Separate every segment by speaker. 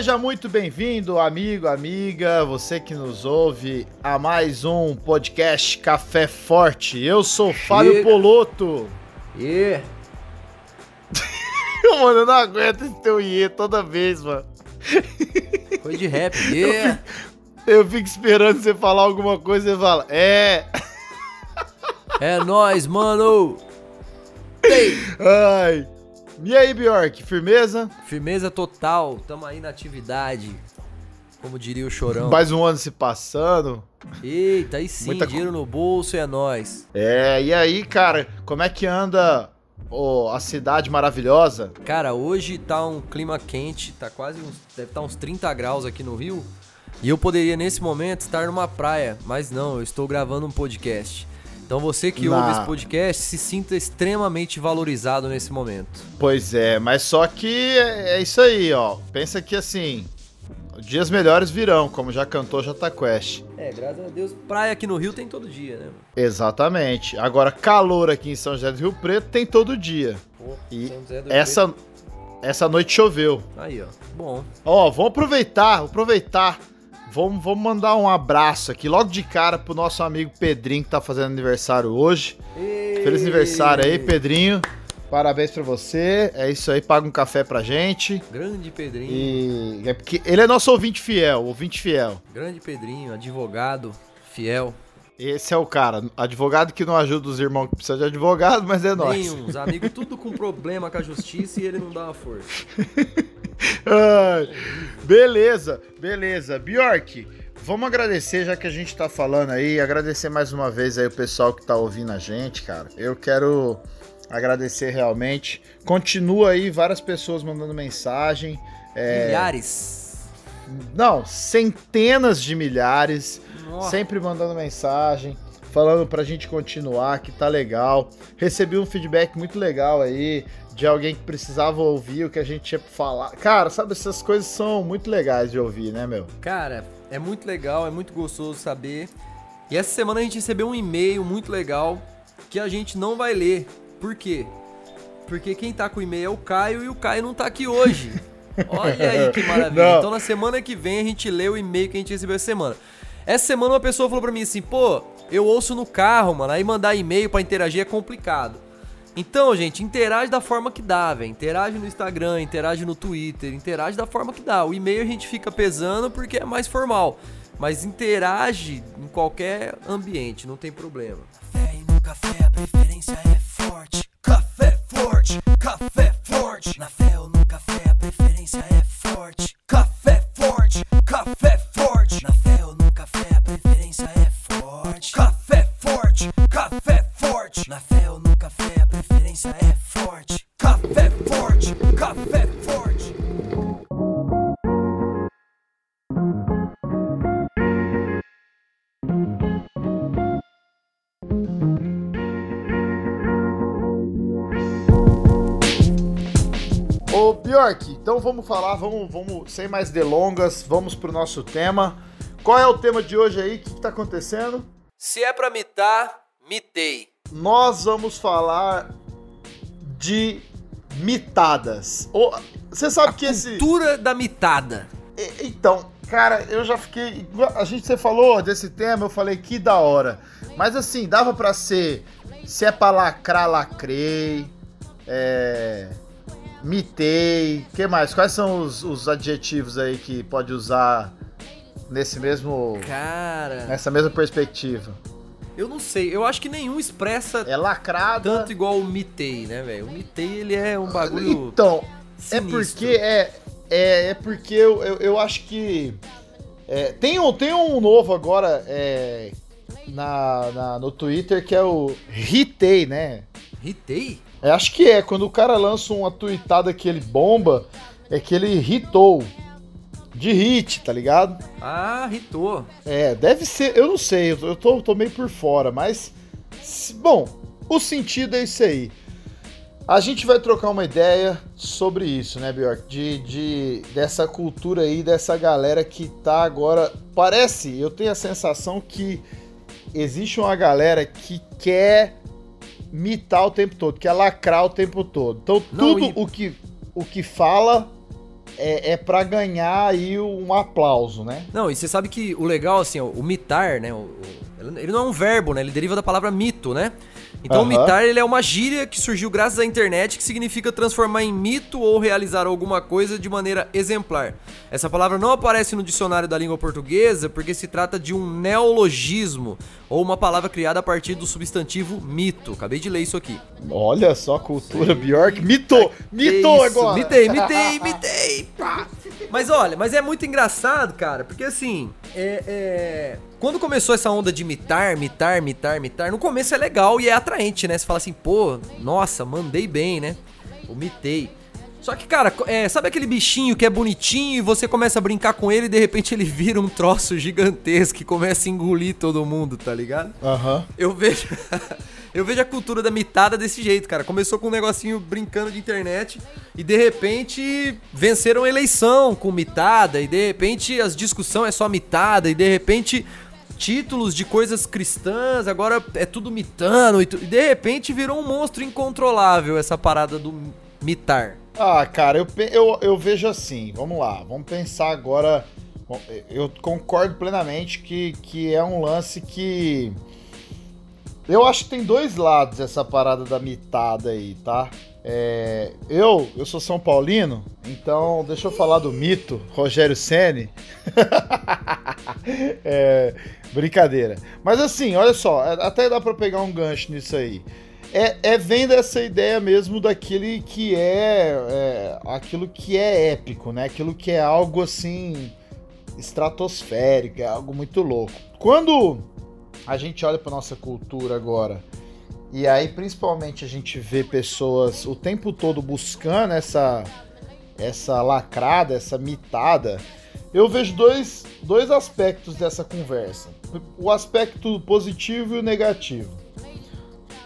Speaker 1: Seja muito bem-vindo, amigo, amiga, você que nos ouve a mais um podcast Café Forte. Eu sou Fábio
Speaker 2: Chega.
Speaker 1: Poloto.
Speaker 2: E
Speaker 1: Mano, eu não aguento esse teu iê toda vez, mano.
Speaker 2: foi de rap. E
Speaker 1: Eu fico esperando você falar alguma coisa e você fala, é.
Speaker 2: é nóis, mano. Ei.
Speaker 1: Ai. E aí, Bjork, firmeza?
Speaker 2: Firmeza total. Tamo aí na atividade. Como diria o chorão.
Speaker 1: Mais um ano se passando.
Speaker 2: Eita, aí sim,
Speaker 1: Muita
Speaker 2: dinheiro no bolso e é nóis.
Speaker 1: É, e aí, cara, como é que anda ô, a cidade maravilhosa?
Speaker 2: Cara, hoje tá um clima quente, tá quase uns, deve estar uns 30 graus aqui no Rio. E eu poderia nesse momento estar numa praia, mas não, eu estou gravando um podcast. Então você que
Speaker 1: Na-
Speaker 2: ouve esse podcast se sinta extremamente valorizado nesse momento.
Speaker 1: Pois é, mas só que é, é isso aí, ó. Pensa que assim, dias melhores virão, como já cantou Jota Quest.
Speaker 2: É, graças a Deus, praia aqui no Rio tem todo dia, né?
Speaker 1: Exatamente. Agora, calor aqui em São José do Rio Preto tem todo dia.
Speaker 2: Pô,
Speaker 1: E
Speaker 2: São José do
Speaker 1: Essa, essa noite choveu.
Speaker 2: Preto. Aí, ó. Bom.
Speaker 1: Ó, vamos aproveitar, aproveitar. Vamos, vamos mandar um abraço aqui logo de cara pro nosso amigo Pedrinho que tá fazendo aniversário hoje. Feliz aniversário aí, Pedrinho. Parabéns pra você. É isso aí, paga um café pra gente.
Speaker 2: Grande Pedrinho.
Speaker 1: E é porque ele é nosso ouvinte fiel, ouvinte fiel.
Speaker 2: Grande Pedrinho, advogado, fiel.
Speaker 1: Esse é o cara, advogado que não ajuda os irmãos que precisam de advogado, mas é nóis.
Speaker 2: Tem uns amigos tudo com problema com a justiça e ele não dá uma força.
Speaker 1: Beleza, beleza. Bjork, vamos agradecer, já que a gente tá falando aí, agradecer mais uma vez aí o pessoal que tá ouvindo a gente, cara. Eu quero agradecer realmente. Continua aí várias pessoas mandando mensagem. É,
Speaker 2: Milhares.
Speaker 1: não, centenas de milhares.
Speaker 2: Nossa.
Speaker 1: Sempre mandando mensagem, falando pra gente continuar, que tá legal. Recebi um feedback muito legal aí de alguém que precisava ouvir o que a gente tinha pra falar. Cara, sabe, essas coisas são muito legais de ouvir, né, meu?
Speaker 2: Cara, é muito legal, é muito gostoso saber. E essa semana a gente recebeu um e-mail muito legal que a gente não vai ler. Por quê? Porque quem tá com o e-mail é o Caio e o Caio não tá aqui hoje. Olha aí que maravilha.
Speaker 1: Não.
Speaker 2: Então na semana que vem a gente lê o e-mail que a gente recebeu essa semana. Essa semana uma pessoa falou pra mim assim, pô, eu ouço no carro, mano, aí mandar e-mail pra interagir é complicado. Então, gente, interage da forma que dá, velho. Interage no Instagram, interage no Twitter, interage da forma que dá. O e-mail a gente fica pesando porque é mais formal. Mas interage em qualquer ambiente, não tem problema.
Speaker 3: Café e no café a preferência é forte. Café forte, café forte. Na fé ou no café a preferência é forte. Café forte, café forte.
Speaker 1: Vamos falar, vamos, vamos, sem mais delongas, vamos pro nosso tema. Qual é o tema de hoje aí? O que, que tá acontecendo?
Speaker 2: Se é pra mitar, mitei.
Speaker 1: nós vamos falar de mitadas. Você sabe que esse.
Speaker 2: Cultura da mitada.
Speaker 1: Então, cara, eu já fiquei. A gente você falou desse tema, eu falei que da hora. Mas assim, dava pra ser. Se é pra lacrar, lacrei. É. Mitei. que mais? Quais são os, os adjetivos aí que pode usar nesse mesmo.
Speaker 2: Cara,
Speaker 1: nessa mesma perspectiva?
Speaker 2: eu não sei. Eu acho que nenhum expressa
Speaker 1: É lacrada.
Speaker 2: tanto igual o mitei, né, velho? O mitei, ele é um bagulho
Speaker 1: Então, É
Speaker 2: sinistro.
Speaker 1: porque é, é, é porque eu, eu, eu acho que é, tem um tem um novo agora é, na, na- no Twitter que é o Hitei, né?
Speaker 2: Hitei?
Speaker 1: Eu acho que é quando o cara lança uma tweetada que ele bomba, é que ele hitou de hit, tá ligado?
Speaker 2: Ah, hitou.
Speaker 1: É, deve ser, eu não sei, eu tô- eu tô, meio por fora, mas bom, o sentido é isso aí. A gente vai trocar uma ideia sobre isso, né, Bjork? De, de dessa cultura aí, dessa galera que tá agora. Parece, eu tenho a sensação que existe uma galera que quer mitar o tempo todo, quer lacrar o tempo todo. Então
Speaker 2: Não,
Speaker 1: tudo
Speaker 2: e-
Speaker 1: o, que, o que fala é, é para ganhar aí um aplauso, né?
Speaker 2: Não, e você sabe que o legal, assim, ó, o mitar, né? o- o- ele não é um verbo, né? Ele deriva da palavra mito, né? Então o
Speaker 1: Aham.
Speaker 2: mitar ele é uma gíria que surgiu graças à internet que significa transformar em mito ou realizar alguma coisa de maneira exemplar. Essa palavra não aparece no dicionário da língua portuguesa porque se trata de um neologismo ou uma palavra criada a partir do substantivo mito. Acabei de ler isso aqui.
Speaker 1: Olha só, cultura Bjork. Mitou
Speaker 2: Isso,
Speaker 1: agora!
Speaker 2: Mitei, mitei, mitei. Mas olha, mas é muito engraçado, cara, porque assim, é, é, quando começou essa onda de mitar, mitar, mitar, mitar, no começo é legal e é atraente, né? Você fala assim, pô, nossa, mandei bem, né? Ou mitei. Só que, cara, é, sabe aquele bichinho que é bonitinho e você começa a brincar com ele e de repente ele vira um troço gigantesco e começa a engolir todo mundo, tá ligado?
Speaker 1: Aham.
Speaker 2: Eu vejo. eu vejo a cultura da mitada desse jeito, cara. Começou com um negocinho brincando de internet e de repente venceram a eleição com mitada e de repente as discussões é só mitada e de repente títulos de coisas cristãs agora é tudo mitando e, tu- e de repente virou um monstro incontrolável essa parada do mitar.
Speaker 1: Ah, cara, eu, eu, eu vejo assim, vamos lá, vamos pensar agora. Eu concordo plenamente que, que é um lance que. Eu acho que tem dois lados essa parada da mitada aí, tá? É, eu, eu sou São Paulino, então deixa eu falar do mito, Rogério Ceni. é, brincadeira. Mas assim, olha só, é- até dá pra pegar um gancho nisso aí. É, é vendo essa ideia mesmo daquele que é, é aquilo que é épico, né? Aquilo que é algo assim estratosférico, é algo muito louco. Quando a gente olha para nossa cultura agora e aí principalmente a gente vê pessoas o tempo todo buscando essa essa lacrada, essa mitada, eu vejo dois, dois aspectos dessa conversa. O aspecto positivo e o negativo.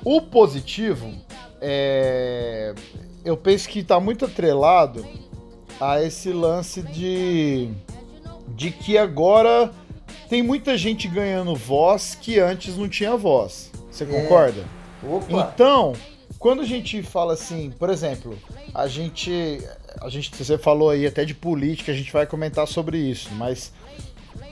Speaker 1: O positivo é. Eu penso que está muito atrelado a esse lance de. de que agora tem muita gente ganhando voz que antes não tinha voz. Você concorda?
Speaker 2: Opa!
Speaker 1: Então, quando a gente fala assim, por exemplo, a gente, a gente, você falou aí até de política, a gente vai comentar sobre isso, mas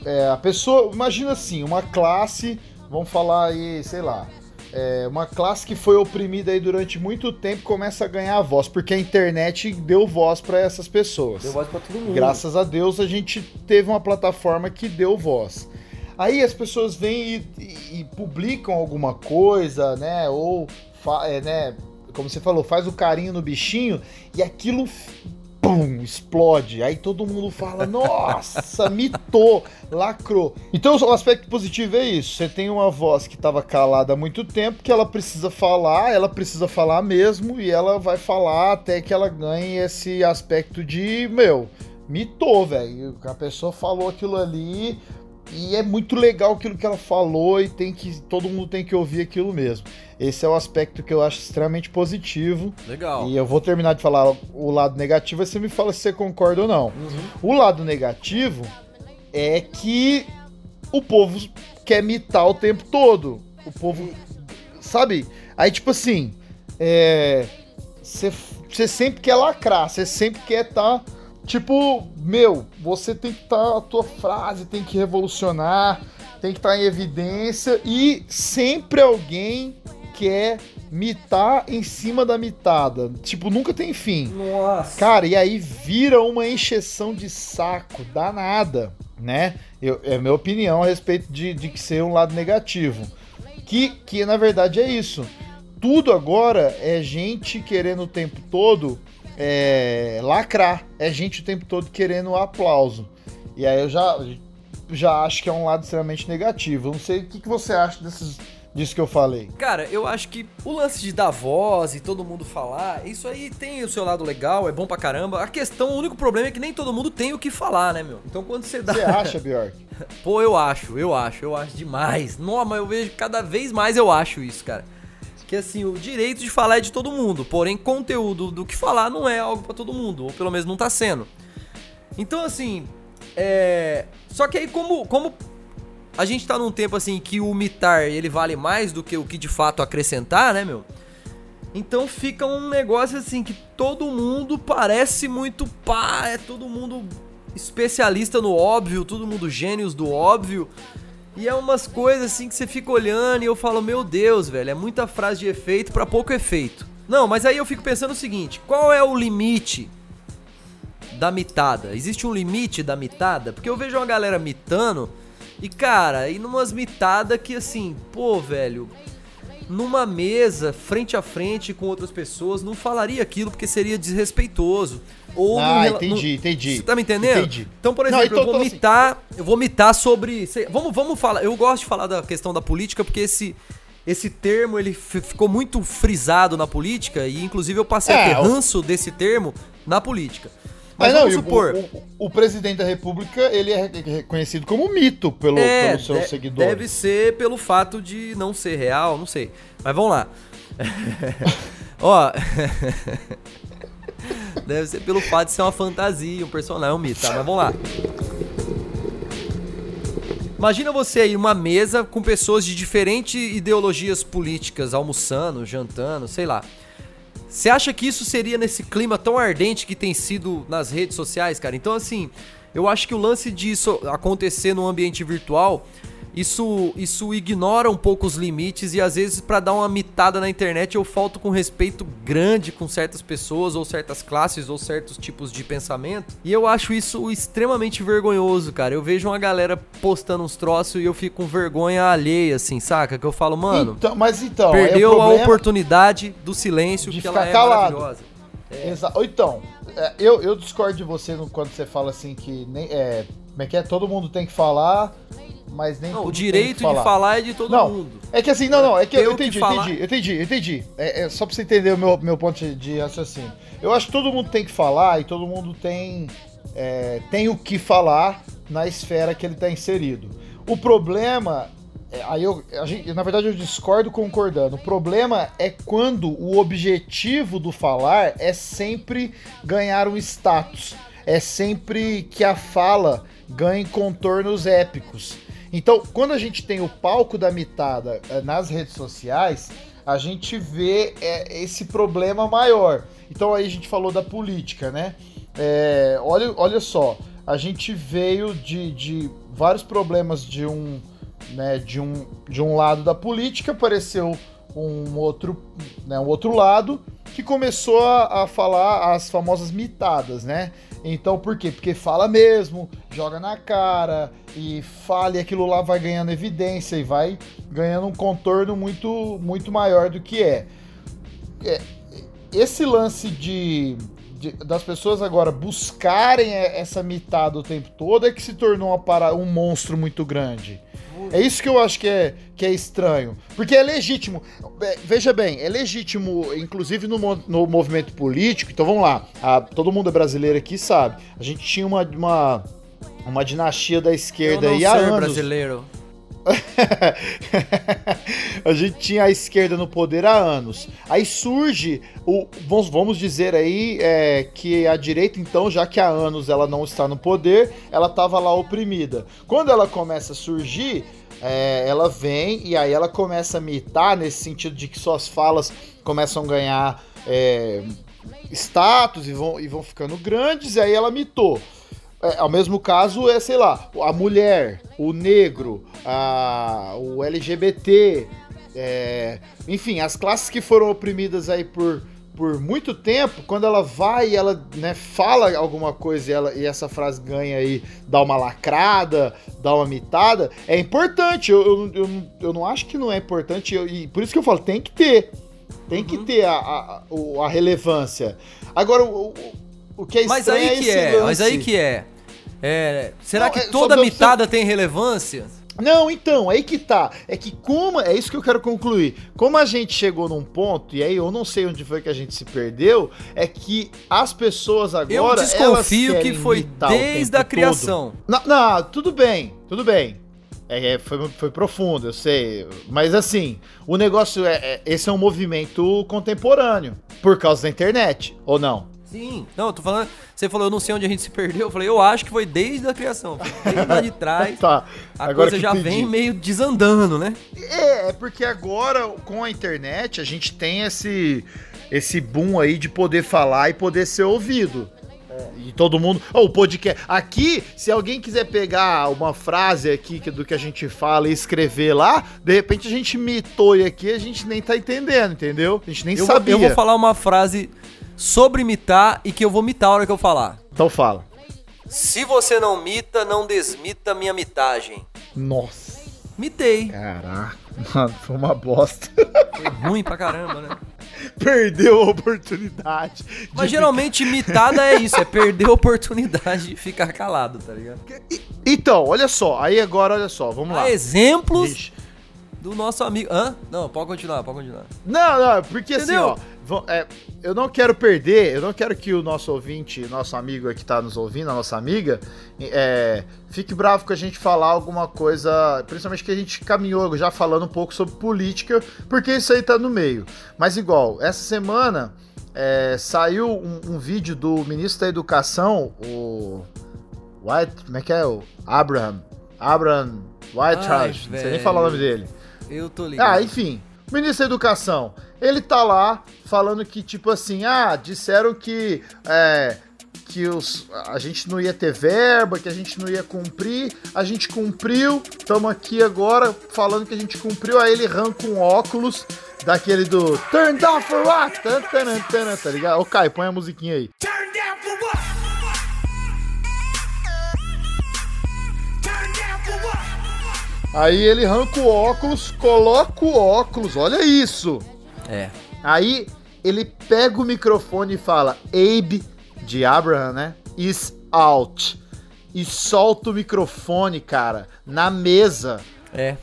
Speaker 1: é, a pessoa, imagina assim, uma classe, vamos falar aí, sei lá, é, uma classe que foi oprimida aí durante muito tempo começa a ganhar voz, porque a internet deu voz para essas pessoas.
Speaker 2: Deu voz pra todo mundo.
Speaker 1: Graças a Deus a gente teve uma plataforma que deu voz. Aí as pessoas vêm e, e- e publicam alguma coisa, né? Ou, é, né? Como você falou, faz o carinho no bichinho e aquilo pum, explode. Aí todo mundo fala: Nossa, mitou, lacrou. Então o aspecto positivo é isso. Você tem uma voz que estava calada há muito tempo, que ela precisa falar, ela precisa falar mesmo, e ela vai falar até que ela ganhe esse aspecto de, meu, mitou, velho. A pessoa falou aquilo ali. E é muito legal aquilo que ela falou e tem que todo mundo tem que ouvir aquilo mesmo. Esse é o aspecto que eu acho extremamente positivo.
Speaker 2: Legal.
Speaker 1: E eu vou terminar de falar o lado negativo, aí você me fala se você concorda ou não.
Speaker 2: Uhum.
Speaker 1: O lado negativo é que o povo quer mitar o tempo todo. O povo. Sabe? Aí, tipo assim. É. Você sempre quer lacrar, você sempre quer estar. Tipo, meu, você tem que estar. a tua frase tem que revolucionar, tem que estar em evidência e sempre alguém quer mitar em cima da mitada. Tipo, nunca tem fim.
Speaker 2: Nossa.
Speaker 1: Cara, e aí vira uma encheção de saco danada, né? Eu, é a minha opinião a respeito de, de que ser um lado negativo. Que, que na verdade é isso. Tudo agora é gente querendo o tempo todo é, lacrar. É gente o tempo todo querendo aplauso. E aí eu já, já acho que é um lado extremamente negativo. Eu não sei o que, que você acha desses, disso que eu falei.
Speaker 2: Cara, eu acho que o lance de dar voz e todo mundo falar, isso aí tem o seu lado legal, é bom pra caramba. A questão, o único problema é que nem todo mundo tem o que falar, né, meu? Então quando você dá.
Speaker 1: Você acha, Bjork?
Speaker 2: Pô, eu acho, eu acho, eu acho demais. Não, mas eu vejo cada vez mais eu acho isso, cara. Que assim, o direito de falar é de todo mundo, porém conteúdo do que falar não é algo pra todo mundo, ou pelo menos não tá sendo. Então assim, é, só que aí como como a gente tá num tempo assim que o mitar ele vale mais do que o que de fato acrescentar, né, meu? Então fica um negócio assim que todo mundo parece muito pá, é todo mundo especialista no óbvio, todo mundo gênios do óbvio. E é umas coisas assim que você fica olhando e eu falo, meu Deus, velho, é muita frase de efeito para pouco efeito. Não, mas aí eu fico pensando o seguinte: qual é o limite da mitada? Existe um limite da mitada? Porque eu vejo uma galera mitando e, cara, e numas mitadas que assim, pô, velho, numa mesa, frente a frente com outras pessoas, não falaria aquilo porque seria desrespeitoso. Ou
Speaker 1: Ah,
Speaker 2: rela-
Speaker 1: entendi,
Speaker 2: num-
Speaker 1: entendi.
Speaker 2: Você tá me entendendo?
Speaker 1: Entendi.
Speaker 2: Então, por
Speaker 1: Não,
Speaker 2: exemplo,
Speaker 1: então-
Speaker 2: eu vou
Speaker 1: então, assim-
Speaker 2: mitar, eu vou mitar sobre, sei- vamos, vamos falar, eu gosto de falar da questão da política porque esse esse termo ele fi- ficou muito frisado na política e inclusive eu passei a
Speaker 1: É,
Speaker 2: ter
Speaker 1: o-
Speaker 2: ranço desse termo na política. Mas
Speaker 1: Mas não,
Speaker 2: vamos
Speaker 1: e o-
Speaker 2: supor,
Speaker 1: o, o, presidente da república, ele é re- reconhecido como mito pelo,
Speaker 2: É,
Speaker 1: pelos seus
Speaker 2: de-
Speaker 1: seguidores.
Speaker 2: Deve ser pelo fato de não ser real, não sei. Mas vamos lá. Ó. deve ser pelo fato de ser uma fantasia, um personagem, um mito, tá? Mas vamos lá. Imagina você aí numa mesa com pessoas de diferentes ideologias políticas almoçando, jantando, sei lá. Você acha que isso seria nesse clima tão ardente que tem sido nas redes sociais, cara? Então, assim, eu acho que o lance disso acontecer no ambiente virtual, isso, isso ignora um pouco os limites e às vezes pra dar uma mitada na internet eu falto com respeito grande com certas pessoas ou certas classes ou certos tipos de pensamento. E eu acho isso extremamente vergonhoso, cara. Eu vejo uma galera postando uns troços e eu fico com vergonha alheia, assim, saca? Que eu falo, mano,
Speaker 1: Então, mas então,
Speaker 2: perdeu
Speaker 1: o
Speaker 2: a oportunidade do silêncio
Speaker 1: de
Speaker 2: que ela
Speaker 1: ficar
Speaker 2: é
Speaker 1: calado.
Speaker 2: maravilhosa.
Speaker 1: Exa- Ou Então, é, eu, eu discordo de você quando você fala assim que nem, é, como é que é? Todo mundo tem que falar, mas nem
Speaker 2: Não, o direito
Speaker 1: que
Speaker 2: de falar é de todo
Speaker 1: Não,
Speaker 2: mundo.
Speaker 1: É que assim, não, não, é que eu
Speaker 2: Ter o que
Speaker 1: entendi,
Speaker 2: falar.
Speaker 1: entendi, entendi, entendi. É, é só pra você entender o meu, meu ponto de- raciocínio. Eu acho que todo mundo tem que falar e todo mundo tem, é, tem o que falar na esfera que ele tá inserido. O problema, é, aí eu, gente- na verdade eu discordo concordando. O problema é quando o objetivo do falar é sempre ganhar um status. É sempre que a fala ganhe contornos épicos. Então, quando a gente tem o palco da mitada eh, nas redes sociais, a gente vê eh, esse problema maior. Então aí a gente falou da política, né? É, olha, olha só, a gente veio de, de vários problemas de um, né, de um, de um lado da política, apareceu um outro, né, um outro lado que começou a, a falar as famosas mitadas, né? Então, por quê? Porque fala mesmo, joga na cara e fala e aquilo lá vai ganhando evidência e vai ganhando um contorno muito, muito maior do que é. É, esse lance de, de- das pessoas agora buscarem e- essa mitada o tempo todo é que se tornou para, um monstro muito grande. É isso que eu acho que é, que é estranho. Porque é legítimo. É, Veja bem, é legítimo, inclusive no, no movimento político. Então vamos lá. a- todo mundo é brasileiro aqui sabe. A gente tinha uma, uma, uma dinastia da
Speaker 2: Eu
Speaker 1: esquerda
Speaker 2: não
Speaker 1: aí há anos.
Speaker 2: brasileiro.
Speaker 1: a gente tinha a esquerda no poder há anos. Aí surge o. Vamos, dizer aí é, que a direita, então, já que há anos ela não está no poder, ela estava lá oprimida. Quando ela começa a surgir, é, ela vem e aí ela começa a mitar nesse sentido de que suas falas começam a ganhar é, status e vão, e vão ficando grandes, e aí ela mitou. É, ao mesmo caso é, sei lá, a mulher, o negro, a, o LGBT, é, enfim, as classes que foram oprimidas aí por, por muito tempo, quando ela vai e ela né, fala alguma coisa e, ela, e essa frase ganha aí, dá uma lacrada, dá uma mitada, é importante. Eu, eu, eu, não- eu não acho que não é importante, eu- e por isso que eu falo, tem que ter. Tem que ter a, a, a relevância. Agora, o, o, que é
Speaker 2: Mas
Speaker 1: estranho
Speaker 2: aí que
Speaker 1: esse
Speaker 2: é, mas aí que é. É, será
Speaker 1: Não,
Speaker 2: que
Speaker 1: é,
Speaker 2: toda mitada tem relevância?
Speaker 1: Não, então, aí que tá. É que como. É isso que eu quero concluir. Como a gente chegou num ponto, e aí eu não sei onde foi que a gente se perdeu, é que as pessoas agora.
Speaker 2: Eu desconfio que foi desde a criação.
Speaker 1: Não, não, tudo bem, tudo bem. É, é, foi, foi profundo, eu sei. Mas assim, o negócio é, é. Esse é um movimento contemporâneo. Por causa da internet, ou não?
Speaker 2: Sim. Não, eu tô falando. Você falou, eu não sei onde a gente se perdeu. Eu falei, eu acho que foi desde a criação. Desde lá de trás.
Speaker 1: Tá.
Speaker 2: A
Speaker 1: agora
Speaker 2: coisa já
Speaker 1: entendi.
Speaker 2: vem meio desandando, né?
Speaker 1: É, é porque agora, com a internet, a gente tem esse, esse boom aí de poder falar e poder ser ouvido. E todo mundo. Ó, o podcast. Aqui, se alguém quiser pegar uma frase aqui que- do que a gente fala e escrever lá, de repente a gente mitou e aqui a gente nem tá entendendo, entendeu? A gente nem
Speaker 2: Eu vou,
Speaker 1: sabia.
Speaker 2: eu vou falar uma frase sobre imitar e que eu vou mitar a hora que eu falar.
Speaker 1: Então fala.
Speaker 2: Se você não mita, não desmita minha mitagem.
Speaker 1: Nossa.
Speaker 2: Mitei.
Speaker 1: Caraca, mano, foi uma bosta.
Speaker 2: Foi ruim pra caramba, né?
Speaker 1: Perdeu a oportunidade. de
Speaker 2: Mas geralmente mitada é isso, é perder a oportunidade de ficar calado, tá ligado?
Speaker 1: ficar- Então, olha só. Aí agora, olha só. Vamos lá.
Speaker 2: Há exemplos
Speaker 1: Ixi.
Speaker 2: do nosso amigo. Hã? Não, pode continuar, pode continuar.
Speaker 1: Não, não, porque
Speaker 2: Entendeu?
Speaker 1: assim, ó. É, eu não quero perder, eu não quero que o nosso ouvinte, nosso amigo que tá nos ouvindo, a nossa amiga, é, fique bravo com a gente falar alguma coisa, principalmente que a gente caminhou já falando um pouco sobre política, porque isso aí tá no meio. Mas igual, essa semana é, saiu um, um vídeo do ministro da Educação, o. White, como é que é? O Abraham. Abraham Whitehouse, não sei nem falar o nome dele.
Speaker 2: Eu tô ligado.
Speaker 1: Ah, enfim, o ministro da Educação, ele tá lá falando que, tipo assim, ah, disseram que, é, que os, a gente não ia ter verba, que a gente não ia cumprir, a gente cumpriu, estamos aqui agora falando que a gente cumpriu, aí ele arranca um óculos daquele do Turn Down for What? Tá ligado? Ô, Caio, põe a musiquinha aí.
Speaker 3: Turn down for what?
Speaker 1: Aí ele arranca o óculos, coloca o óculos, olha isso!
Speaker 2: É.
Speaker 1: Aí ele pega o microfone e fala: Abe, de Abraham, né? Is out. E solta o microfone, cara, na mesa.
Speaker 2: É.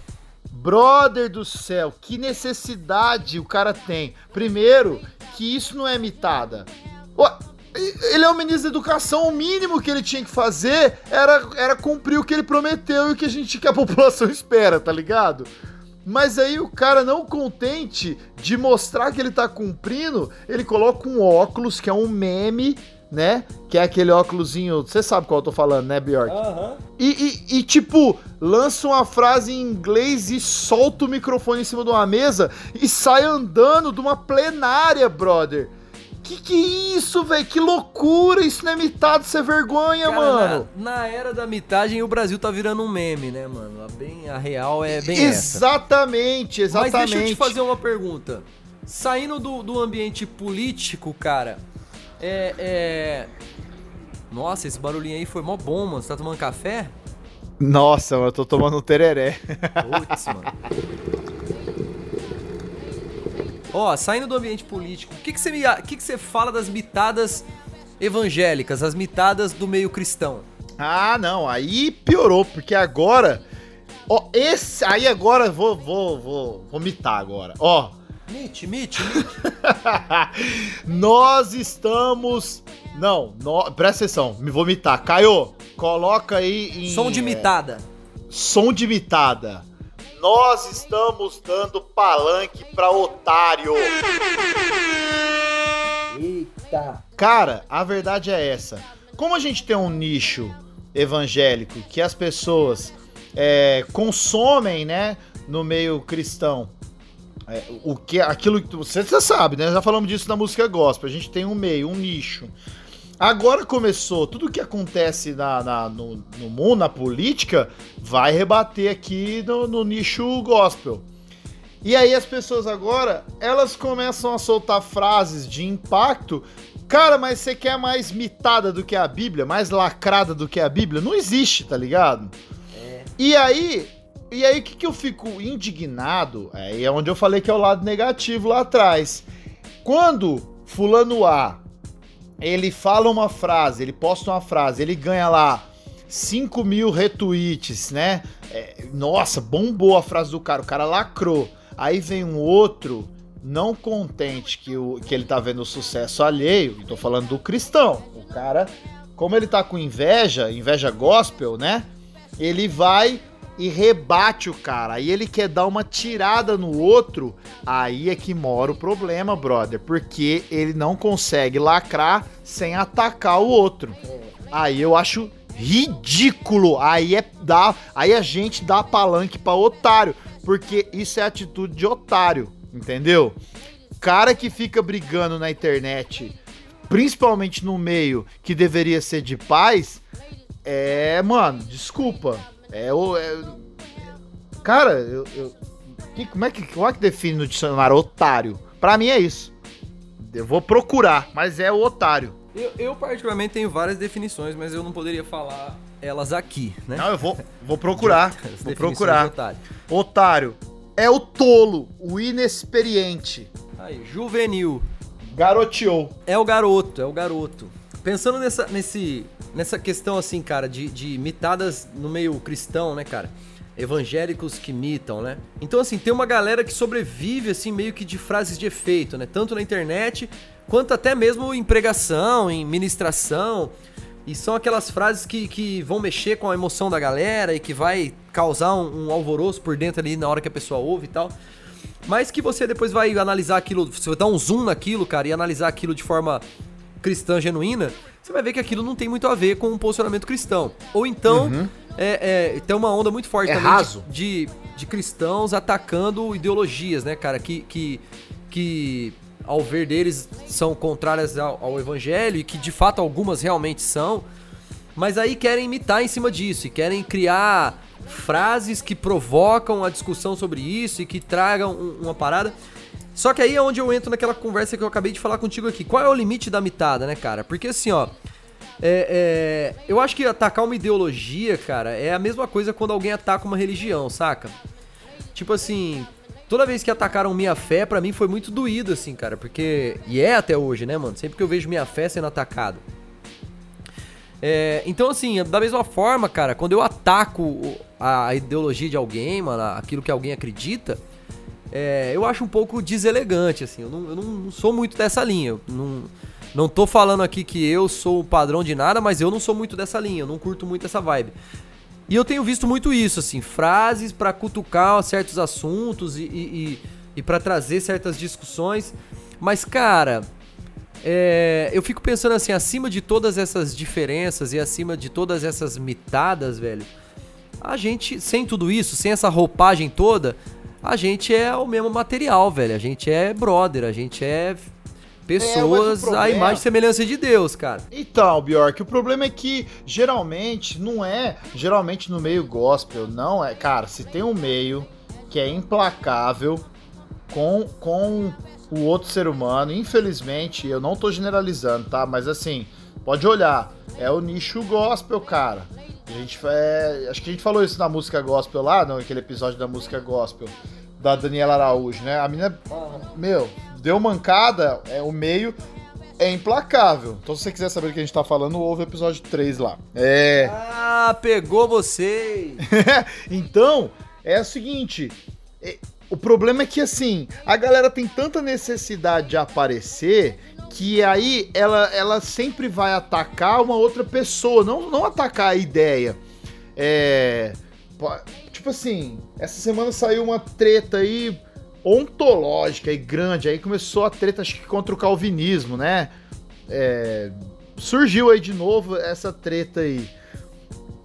Speaker 1: Brother do céu, que necessidade o cara tem. Primeiro, que isso não é mitada. Ele é o ministro da educação, o mínimo que ele tinha que fazer era, era cumprir o que ele prometeu e o que a gente que a população espera, tá ligado? Mas aí o cara não contente de mostrar que ele tá cumprindo, ele coloca um óculos que é um meme, né? Que é aquele óculosinho, você sabe qual eu tô falando, né, Bjork?
Speaker 2: Aham.
Speaker 1: E, e- e, tipo, lança uma frase em inglês e solta o microfone em cima de uma mesa e sai andando de uma plenária, brother. Que que é isso, velho? Que loucura! Isso não é mitado, isso é vergonha,
Speaker 2: Cara,
Speaker 1: mano.
Speaker 2: Na, na era da mitagem, o Brasil tá virando um meme, né, mano? A, bem, a real é bem essa.
Speaker 1: Exatamente, exatamente.
Speaker 2: Mas deixa eu te fazer uma pergunta. Saindo do, do ambiente político, cara, é, é. Nossa, esse barulhinho aí foi mó bom, mano. Você tá tomando café?
Speaker 1: Nossa, mano, eu tô tomando um tereré.
Speaker 2: Putz, mano. Ó, saindo do ambiente político, o que, que, você, me, que, que você fala das mitadas evangélicas, as mitadas do meio cristão?
Speaker 1: Ah, não, aí piorou, porque agora. Ó, esse. Aí agora vou, vou, vou, vou mitar agora. Ó,
Speaker 2: Mit, mit, mit.
Speaker 1: Nós estamos. Não, nó- presta atenção, me vou mitar. Caio, coloca aí em.
Speaker 2: Som de
Speaker 1: é,
Speaker 2: mitada.
Speaker 1: som de mitada. Nós estamos dando palanque pra otário.
Speaker 2: Eita.
Speaker 1: Cara, a verdade é essa. Como a gente tem um nicho evangélico que as pessoas é, consomem, né, no meio cristão, é, o que, aquilo que você já sabe, né? Já falamos disso na música gospel. A gente tem um meio, um nicho. Agora começou, tudo que acontece na, na- no, no mundo, na política, vai rebater aqui no, no nicho gospel. E aí as pessoas agora, elas começam a soltar frases de impacto. Cara, mas você quer mais mitada do que a Bíblia? Mais lacrada do que a Bíblia? Não existe, tá ligado? E aí, e aí o que, que eu fico indignado? Aí é onde eu falei que é o lado negativo lá atrás. Quando fulano A, ele fala uma frase, ele posta uma frase, ele ganha lá 5 mil retweets, né? É, nossa, bombou a frase do cara, o cara lacrou. Aí vem um outro, não contente que, o, que ele tá vendo o sucesso alheio, e tô falando do cristão. O cara, como ele tá com inveja, inveja gospel, né? Ele vai e rebate o cara. Aí ele quer dar uma tirada no outro. Aí é que mora o problema, brother. Porque ele não consegue lacrar sem atacar o outro. Aí eu acho ridículo. Aí é dá, aí a gente dá palanque para otário, porque isso é atitude de otário, entendeu? Cara que fica brigando na internet, principalmente no meio que deveria ser de paz, é, mano, desculpa. É o é, Cara, eu, eu que, como é que como é que define no dicionário otário? Pra mim é isso. Eu vou procurar, mas é o otário.
Speaker 2: Eu, eu, particularmente, tenho várias definições, mas eu não poderia falar elas aqui, né?
Speaker 1: Não, eu vou, vou procurar. Vou procurar.
Speaker 2: otário.
Speaker 1: Otário é o tolo, o inexperiente.
Speaker 2: Aí, juvenil.
Speaker 1: Garoteou.
Speaker 2: É o garoto, é o garoto. Pensando nessa, nesse, nessa questão, assim, cara, de, de mitadas no meio cristão, né, cara? Evangélicos que mitam, né? Então, assim, tem uma galera que sobrevive, assim, meio que de frases de efeito, né? Tanto na internet, quanto até mesmo em pregação, em ministração. E são aquelas frases que, que vão mexer com a emoção da galera e que vai causar um, um alvoroço por dentro ali na hora que a pessoa ouve e tal. Mas que você depois vai analisar aquilo, você vai dar um zoom naquilo, cara, e analisar aquilo de forma cristã genuína, você vai ver que aquilo não tem muito a ver com um posicionamento cristão. Ou então, é, é, tem uma onda muito forte
Speaker 1: É
Speaker 2: também
Speaker 1: raso.
Speaker 2: de, de, cristãos atacando ideologias, né, cara, que, que, que ao ver deles são contrárias ao, ao evangelho e que de fato algumas realmente são, mas aí querem imitar em cima disso e querem criar frases que provocam a discussão sobre isso e que tragam um- uma parada. Só que aí é onde eu entro naquela conversa que eu acabei de falar contigo aqui. Qual é o limite da mitada, né, cara? Porque assim, ó. é- é, eu acho que atacar uma ideologia, cara, é a mesma coisa quando alguém ataca uma religião, saca? Tipo assim, toda vez que atacaram minha fé, pra mim foi muito doído, assim, cara. Porque. E é até hoje, né, mano? Sempre que eu vejo minha fé sendo atacado. É, então, assim, da mesma forma, cara, quando eu ataco a ideologia de alguém, mano, aquilo que alguém acredita, é, eu acho um pouco deselegante, assim. Eu não, eu não sou muito dessa linha. Eu não, não tô falando aqui que eu sou o padrão de nada, mas eu não sou muito dessa linha. Eu não curto muito essa vibe. E eu tenho visto muito isso, assim, frases pra cutucar certos assuntos e, e, e, e para trazer certas discussões. Mas, cara, é, eu fico pensando assim, acima de todas essas diferenças e acima de todas essas mitadas, velho, a gente, sem tudo isso, sem essa roupagem toda, a gente é o mesmo material, velho. A gente é brother, a gente é pessoas
Speaker 1: problema-
Speaker 2: à imagem e semelhança de Deus, cara.
Speaker 1: Então, Bjork, o problema é que geralmente não é, geralmente no meio gospel, não é, cara, se tem um meio que é implacável com, com o outro ser humano, infelizmente, eu não tô generalizando, tá? Mas assim, pode olhar, é o nicho gospel, cara. A gente é, acho que a gente falou isso na música gospel lá, naquele episódio da música gospel da Daniela Araújo, né? A menina, meu, deu mancada, é o meio é implacável. Então, se você quiser saber do que a gente tá falando, ouve o episódio 3 lá. É.
Speaker 2: Ah, pegou vocês!
Speaker 1: então, é o seguinte. é- o problema é que, assim, a galera tem tanta necessidade de aparecer que aí ela, ela sempre vai atacar uma outra pessoa, não, não atacar a ideia. É. po- Tipo assim, essa semana saiu uma treta aí ontológica e grande. Aí começou a treta, acho que contra o calvinismo, né? É, surgiu aí de novo essa treta aí.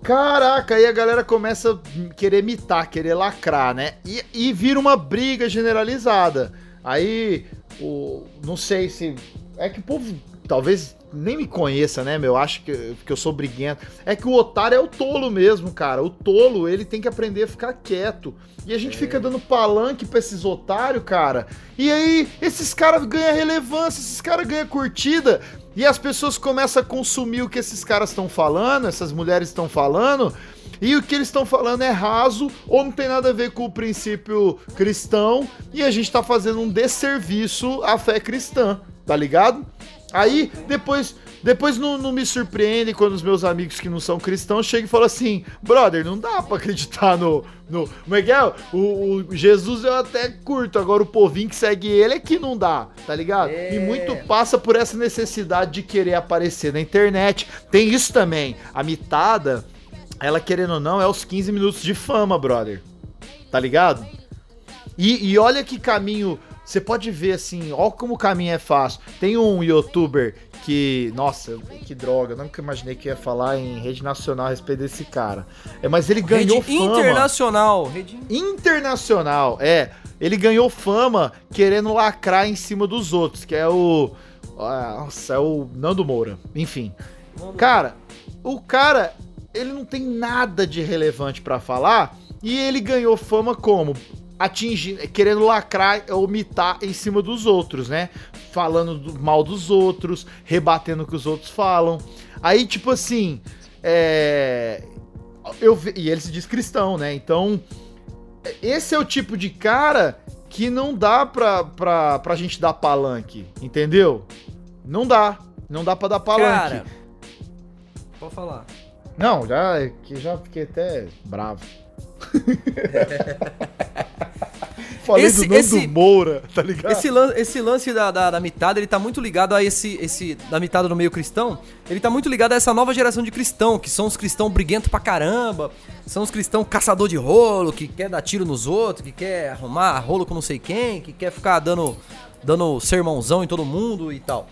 Speaker 1: Caraca, aí a galera começa a querer imitar, querer lacrar, né? E, e vira uma briga generalizada. Aí, o, não sei se. É que o povo talvez nem me conheça, né, meu? Acho que, que eu sou briguento. É que o otário é o tolo mesmo, cara. O tolo, ele tem que aprender a ficar quieto. E a gente fica dando palanque pra esses otários, cara. E aí, esses caras ganham relevância, esses caras ganham curtida. E as pessoas começam a consumir o que esses caras estão falando, essas mulheres estão falando. E o que eles estão falando é raso ou não tem nada a ver com o princípio cristão. E a gente tá fazendo um desserviço à fé cristã, tá ligado? Aí, depois, depois não, não me surpreende quando os meus amigos que não são cristãos chegam e falam assim: brother, não dá pra acreditar no. no como é é? O, o Jesus eu até curto, agora o povinho que segue ele é que não dá, tá ligado?
Speaker 2: É.
Speaker 1: E muito passa por essa necessidade de querer aparecer na internet. Tem isso também. A mitada ela querendo ou não, é os 15 minutos de fama, brother. Tá ligado? E, e olha que caminho. Você pode ver assim, olha como o caminho é fácil. Tem um youtuber que. Nossa, que droga, nunca imaginei que ia falar em rede nacional a respeito desse cara. É, mas ele ganhou
Speaker 2: Rede
Speaker 1: fama.
Speaker 2: internacional. Rede...
Speaker 1: Internacional, é. Ele ganhou fama querendo lacrar em cima dos outros, que é o. ah, Nossa, é o Nando Moura. Enfim. Cara, o cara, ele não tem nada de relevante pra falar e ele ganhou fama como? Atingindo, querendo lacrar ou mitar em cima dos outros, né? Falando do- mal dos outros, rebatendo o que os outros falam. Aí, tipo assim, é. Eu, e ele se diz cristão, né? Então, esse é o tipo de cara que não dá pra, pra, pra gente dar palanque, entendeu? Não dá. Não dá pra dar palanque.
Speaker 2: Cara, pode falar.
Speaker 1: Não, já, que já fiquei até bravo. Falei
Speaker 2: Esse-
Speaker 1: do Nando
Speaker 2: esse-
Speaker 1: Moura, tá ligado?
Speaker 2: Esse, lan- esse lance da, da, da mitada, ele tá muito ligado a esse, esse. Da mitada no meio cristão. Ele tá muito ligado a essa nova geração de cristão, que são os cristãos briguentos pra caramba. São os cristãos caçador de rolo, que quer dar tiro nos outros, que quer arrumar rolo com não sei quem, que quer ficar dando, dando sermãozão em todo mundo e tal.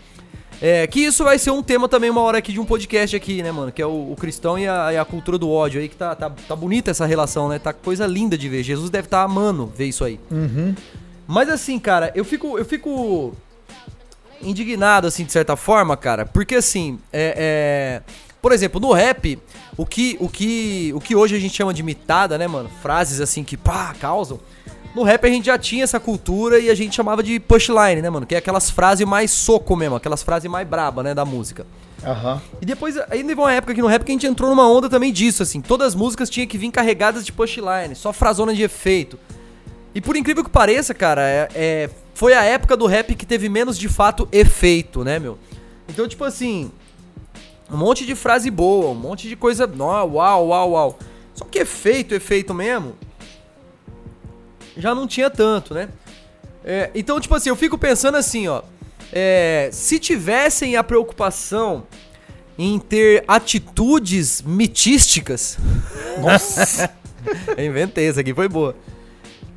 Speaker 2: É, que isso vai ser um tema também uma hora aqui de um podcast aqui, né, mano? Que é o, o cristão e a, e a cultura do ódio aí, que tá, tá, tá bonita essa relação, né? Tá coisa linda de ver. Jesus deve estar amando ver isso aí. Mas assim, cara, eu fico, eu fico indignado, assim, de certa forma, cara, porque assim, é, é- por exemplo, no rap, o que, o que, o que hoje a gente chama de mitada, né, mano? Frases assim que, pá, causam. No rap a gente já tinha essa cultura e a gente chamava de punchline, né, mano? Que é aquelas frases mais soco mesmo, aquelas frases mais braba, né, da música.
Speaker 1: Aham.
Speaker 2: E depois, aí teve uma época aqui no rap que a gente entrou numa onda também disso, assim. Todas as músicas tinham que vir carregadas de punchline, só frasona de efeito. E por incrível que pareça, cara, é, é- foi a época do rap que teve menos de fato efeito, né, meu? Então, tipo assim, um monte de frase boa, um monte de coisa. Uau, uau, uau. Só que efeito, efeito mesmo, já não tinha tanto, né? É, então, tipo assim, eu fico pensando assim, ó. é, se tivessem a preocupação em ter atitudes mitísticas.
Speaker 1: Nossa.
Speaker 2: Eu inventei, essa aqui foi boa.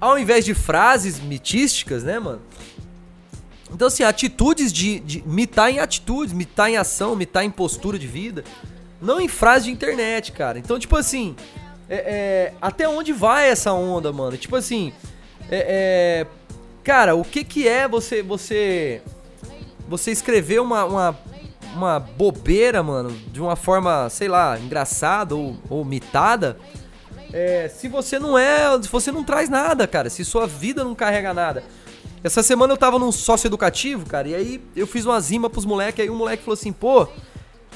Speaker 2: Ao invés de frases mitísticas, né, mano? Então, assim, atitudes de, de. mitar em atitudes, mitar em ação, mitar em postura de vida. Não em frase de internet, cara. Então, tipo assim. É- é, até onde vai essa onda, mano? Tipo assim. é- é, cara, o que que é você. Você. Você escrever uma, uma, uma bobeira, mano, de uma forma, sei lá, engraçada ou, ou mitada. É, se você não é. Se você não traz nada, cara. Se sua vida não carrega nada. Essa semana eu tava num sócio educativo, cara, e aí eu fiz uma zima pros moleques, aí um moleque falou assim, pô,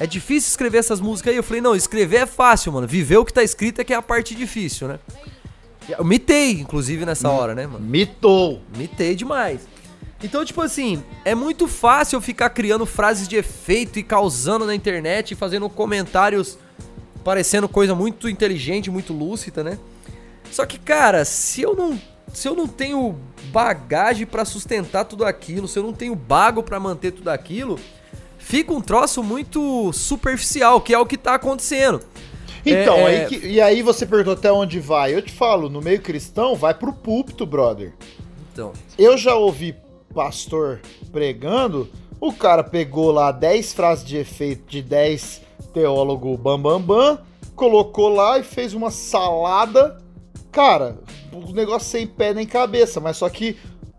Speaker 2: é difícil escrever essas músicas aí. Eu falei, não, escrever é fácil, mano. Viver o que tá escrito é que é a parte difícil, né? Eu mitei, inclusive, nessa hora, né, mano?
Speaker 1: Mitou.
Speaker 2: Mitei demais. Então, tipo assim, é muito fácil eu ficar criando frases de efeito e causando na internet e fazendo comentários parecendo coisa muito inteligente, muito lúcida, né? Só que, cara, se eu não, se eu não tenho bagagem pra sustentar tudo aquilo, se eu não tenho bago pra manter tudo aquilo, fica um troço muito superficial, que é o que tá acontecendo.
Speaker 1: Então,
Speaker 2: É,
Speaker 1: aí que- e aí você perguntou até onde vai. Eu te falo, no meio cristão, vai pro púlpito, brother.
Speaker 2: Então,
Speaker 1: Eu já ouvi pastor pregando, o cara pegou lá 10 frases de efeito de 10 teólogo bam bam bam, colocou lá e fez uma salada. Cara, o negócio sem pé nem cabeça, mas só que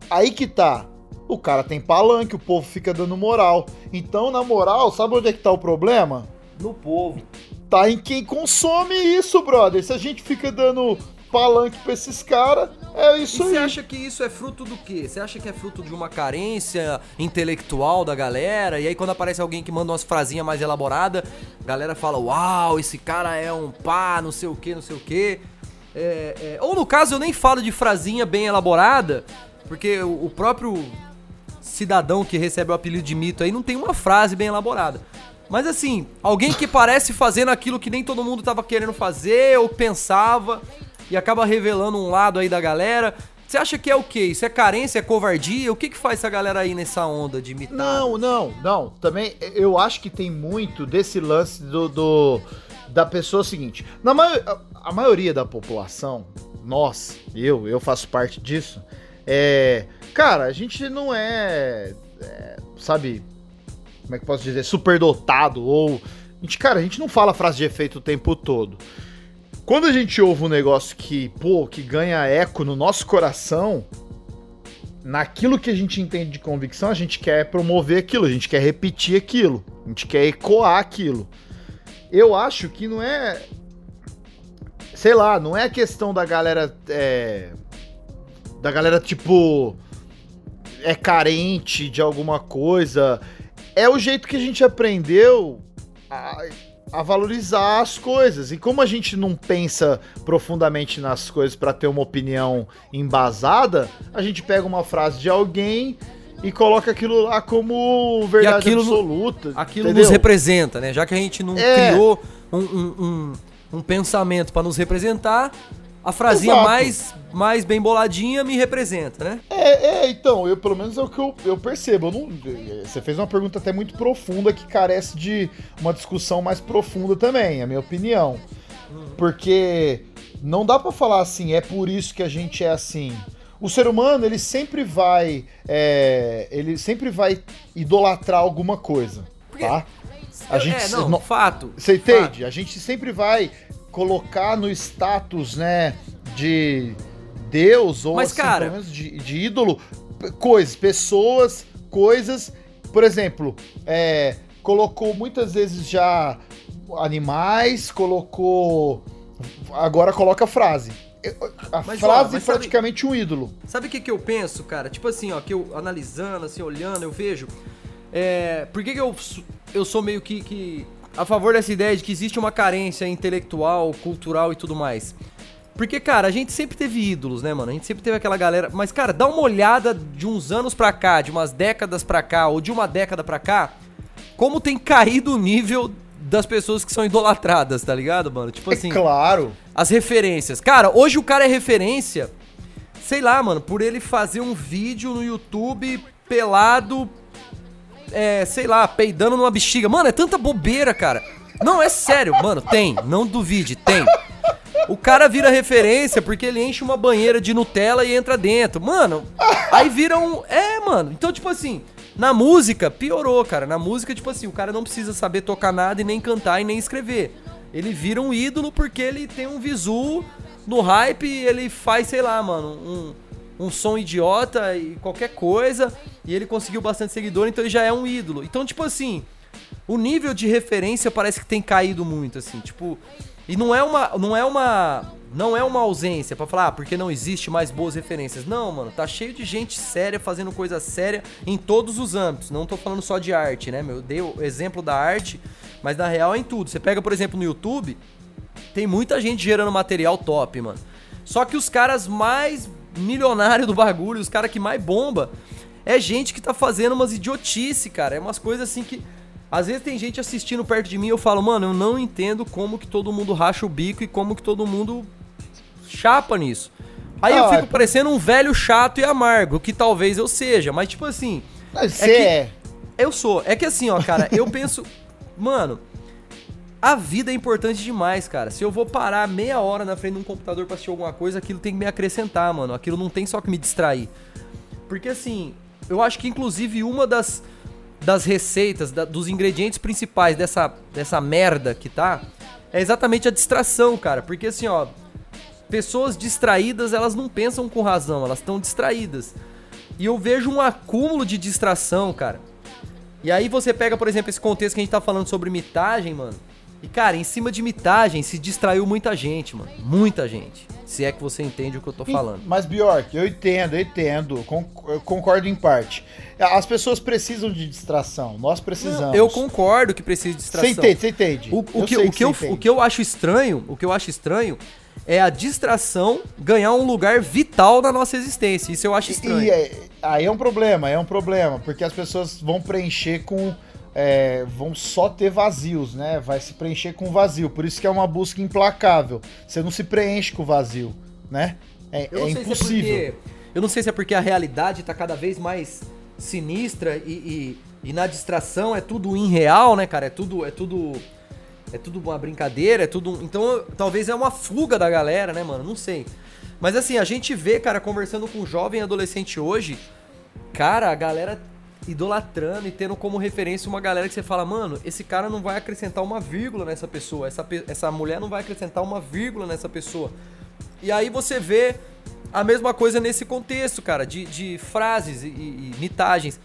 Speaker 1: aí que tá. O cara tem palanque, o povo fica dando moral. Então, na moral, sabe onde é que tá o problema?
Speaker 2: no povo.
Speaker 1: Tá em quem consome isso, brother. Se a gente fica dando palanque pra esses caras, é
Speaker 2: E
Speaker 1: isso
Speaker 2: você
Speaker 1: aí.
Speaker 2: acha que isso é fruto do quê? Você acha que é fruto de uma carência intelectual da galera? E aí quando aparece alguém que manda umas frasinhas mais elaboradas, a galera fala, uau, esse cara é um pá, não sei o que, não sei o que. ou no caso, eu nem falo de frasinha bem elaborada, porque o próprio cidadão que recebe o apelido de mito aí não tem uma frase bem elaborada. Mas assim, alguém que parece fazendo aquilo que nem todo mundo tava querendo fazer ou pensava e acaba revelando um lado aí da galera. Você acha que é o quê? Isso é carência, é covardia? O que que faz essa galera aí nessa onda de imitar?
Speaker 1: Não, não, não. Também eu acho que tem muito desse lance do, do- da pessoa seguinte: na ma a, a maioria da população, nós, eu, eu faço parte disso, é. Cara, a gente não é. é sabe. Como é que posso dizer? Superdotado ou. A gente, cara, a gente não fala frase de efeito o tempo todo. Quando a gente ouve um negócio que, pô, que ganha eco no nosso coração, naquilo que a gente entende de convicção, a gente quer promover aquilo, a gente quer repetir aquilo, a gente quer ecoar aquilo. Eu acho que não é. Sei lá, não é a questão da galera. É, da galera, tipo. É carente de alguma coisa. É o jeito que a gente aprendeu a, a valorizar as coisas. E como a gente não pensa profundamente nas coisas para ter uma opinião embasada, a gente pega uma frase de alguém e coloca aquilo lá como verdade
Speaker 2: aquilo,
Speaker 1: absoluta.
Speaker 2: Aquilo
Speaker 1: entendeu?
Speaker 2: nos representa, né? Já que a gente não
Speaker 1: É.
Speaker 2: criou um, um, um, um pensamento pra nos representar, a frasinha
Speaker 1: Exato.
Speaker 2: mais, mais bem boladinha me representa, né?
Speaker 1: É, é, então, eu pelo menos é o que eu, eu percebo. Eu não, você fez uma pergunta até muito profunda que carece de uma discussão mais profunda também, a minha opinião. Porque não dá pra falar assim, é por isso que a gente é assim. O ser humano, ele sempre vai. é, ele sempre vai idolatrar alguma coisa. Tá? A gente
Speaker 2: é, não,
Speaker 1: não-
Speaker 2: fato.
Speaker 1: Você
Speaker 2: fato.
Speaker 1: entende? A gente sempre vai colocar no status, né, de Deus ou
Speaker 2: Mas,
Speaker 1: assim,
Speaker 2: cara-
Speaker 1: pelo menos de, de ídolo, coisas, pessoas, coisas. Por exemplo, é, colocou muitas vezes já animais, colocou. Agora coloca a frase. A
Speaker 2: Mas, ó,
Speaker 1: frase
Speaker 2: mas
Speaker 1: é
Speaker 2: sabe-
Speaker 1: praticamente um ídolo.
Speaker 2: Sabe o que, que eu penso, cara? Tipo assim, ó, que eu analisando, assim, olhando, eu vejo. É, por que, que eu, eu sou meio que, que a favor dessa ideia de que existe uma carência intelectual, cultural e tudo mais? Porque, cara, a gente sempre teve ídolos, né, mano? A gente sempre teve aquela galera. Mas, cara, dá uma olhada de uns anos pra cá, de umas décadas pra cá, ou de uma década pra cá, como tem caído o nível das pessoas que são idolatradas, tá ligado, mano? Tipo assim
Speaker 1: é claro.
Speaker 2: as referências. Cara, hoje o cara é referência, sei lá, mano, por ele fazer um vídeo no YouTube pelado, é, sei lá, peidando numa bexiga. Mano, é tanta bobeira, cara. Não, é sério, mano, tem, não duvide, tem. O cara vira referência porque ele enche uma banheira de Nutella e entra dentro. Mano, aí vira um. É, mano. Então, tipo assim, na música, piorou, cara. Na música, tipo assim, o cara não precisa saber tocar nada e nem cantar e nem escrever. Ele vira um ídolo porque ele tem um visu no hype e ele faz, sei lá, mano, um, um som idiota e qualquer coisa. E ele conseguiu bastante seguidor, então ele já é um ídolo. Então, tipo assim, o nível de referência parece que tem caído muito, assim, tipo. E não é uma. Não é uma. Não é uma ausência pra falar, ah, porque não existe mais boas referências. Não, mano, tá cheio de gente séria fazendo coisa séria em todos os âmbitos. Não tô falando só de arte, né? meu? Eu dei o exemplo da arte, mas na real é em tudo. Você pega, por exemplo, no YouTube, tem muita gente gerando material top, mano. Só que os caras mais milionários do bagulho, os caras que mais bomba, é gente que tá fazendo umas idiotice, cara. É umas coisas assim que. Às vezes tem gente assistindo perto de mim e eu falo, mano, eu não entendo como que todo mundo racha o bico e como que todo mundo chapa nisso. Aí eu
Speaker 1: Ah,
Speaker 2: fico
Speaker 1: é-
Speaker 2: parecendo um velho chato e amargo, que talvez eu seja, mas tipo assim,
Speaker 1: Mas
Speaker 2: É
Speaker 1: você
Speaker 2: que-
Speaker 1: é.
Speaker 2: eu sou. É que assim, ó, cara, eu penso. Mano, a vida é importante demais, cara. Se eu vou parar meia hora na frente de um computador pra assistir alguma coisa, aquilo tem que me acrescentar, mano. Aquilo não tem só que me distrair. Porque assim, eu acho que inclusive uma das, das receitas, da- dos ingredientes principais dessa, dessa merda que tá, é exatamente a distração, cara. Porque assim, ó, pessoas distraídas, elas não pensam com razão, elas estão distraídas. E eu vejo um acúmulo de distração, cara. E aí você pega, por exemplo, esse contexto que a gente tá falando sobre mitagem, mano. E, cara, em cima de mitagem se distraiu muita gente, mano. Muita gente. Se é que você entende o que eu tô falando.
Speaker 1: Mas, Bjork, eu entendo, eu entendo. eu concordo em parte. As pessoas precisam de distração. Nós precisamos.
Speaker 2: Eu concordo que precisa de
Speaker 1: Você
Speaker 2: distração.
Speaker 1: entende, você entende.
Speaker 2: O, que,
Speaker 1: sei
Speaker 2: o, que eu,
Speaker 1: você
Speaker 2: o
Speaker 1: entende.
Speaker 2: que eu acho estranho, o que eu acho estranho é a distração ganhar um lugar vital na nossa existência. Isso eu acho estranho.
Speaker 1: E é- aí é um problema, é um problema, porque as pessoas vão preencher com. É, vão só ter vazios, né? Vai se preencher com vazio. Por isso que é uma busca implacável. Você não se preenche com vazio, né? É,
Speaker 2: Eu não
Speaker 1: é
Speaker 2: sei
Speaker 1: impossível.
Speaker 2: Se é porque, eu não sei se é porque a realidade tá cada vez mais sinistra e, e, e na distração é tudo irreal, né, cara? É tudo. É tudo. é tudo uma brincadeira, é tudo. Então, talvez é uma fuga da galera, né, mano? Não sei. Mas assim, a gente vê, cara, conversando com um jovem adolescente hoje, cara, a galera idolatrando e tendo como referência uma galera que você fala, mano, esse cara não vai acrescentar uma vírgula nessa pessoa, essa, pe- essa mulher não vai acrescentar uma vírgula nessa pessoa. E aí você vê a mesma coisa nesse contexto, cara, de, de frases e, e, mitagens.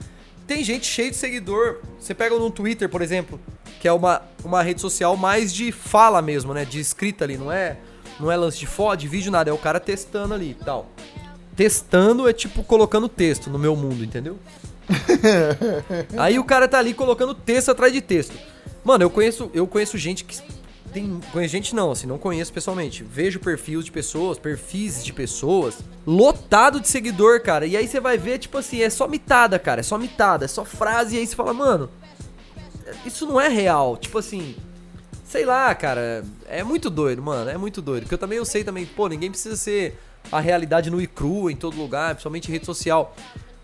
Speaker 2: Tem gente cheia de seguidor. Você pega no Twitter, por exemplo, que é uma, uma rede social mais de fala mesmo, né? De escrita ali, não é, não é lance de foto, de vídeo, nada. É o cara testando ali e tal. Testando é tipo colocando texto no meu mundo, entendeu? Aí o cara tá ali colocando texto atrás de texto. Mano, eu conheço, eu conheço gente que tem, conheço gente não, assim, não conheço pessoalmente. Vejo perfis de pessoas, perfis de pessoas, lotado de seguidor, cara. E aí você vai ver, tipo assim, é só mitada, cara, é só mitada, é só frase e aí você fala, mano, isso não é real. Tipo assim, sei lá, cara, é muito doido, mano, é muito doido. Porque eu também eu sei também, pô, ninguém precisa ser a realidade nua e crua em todo lugar, principalmente em rede social.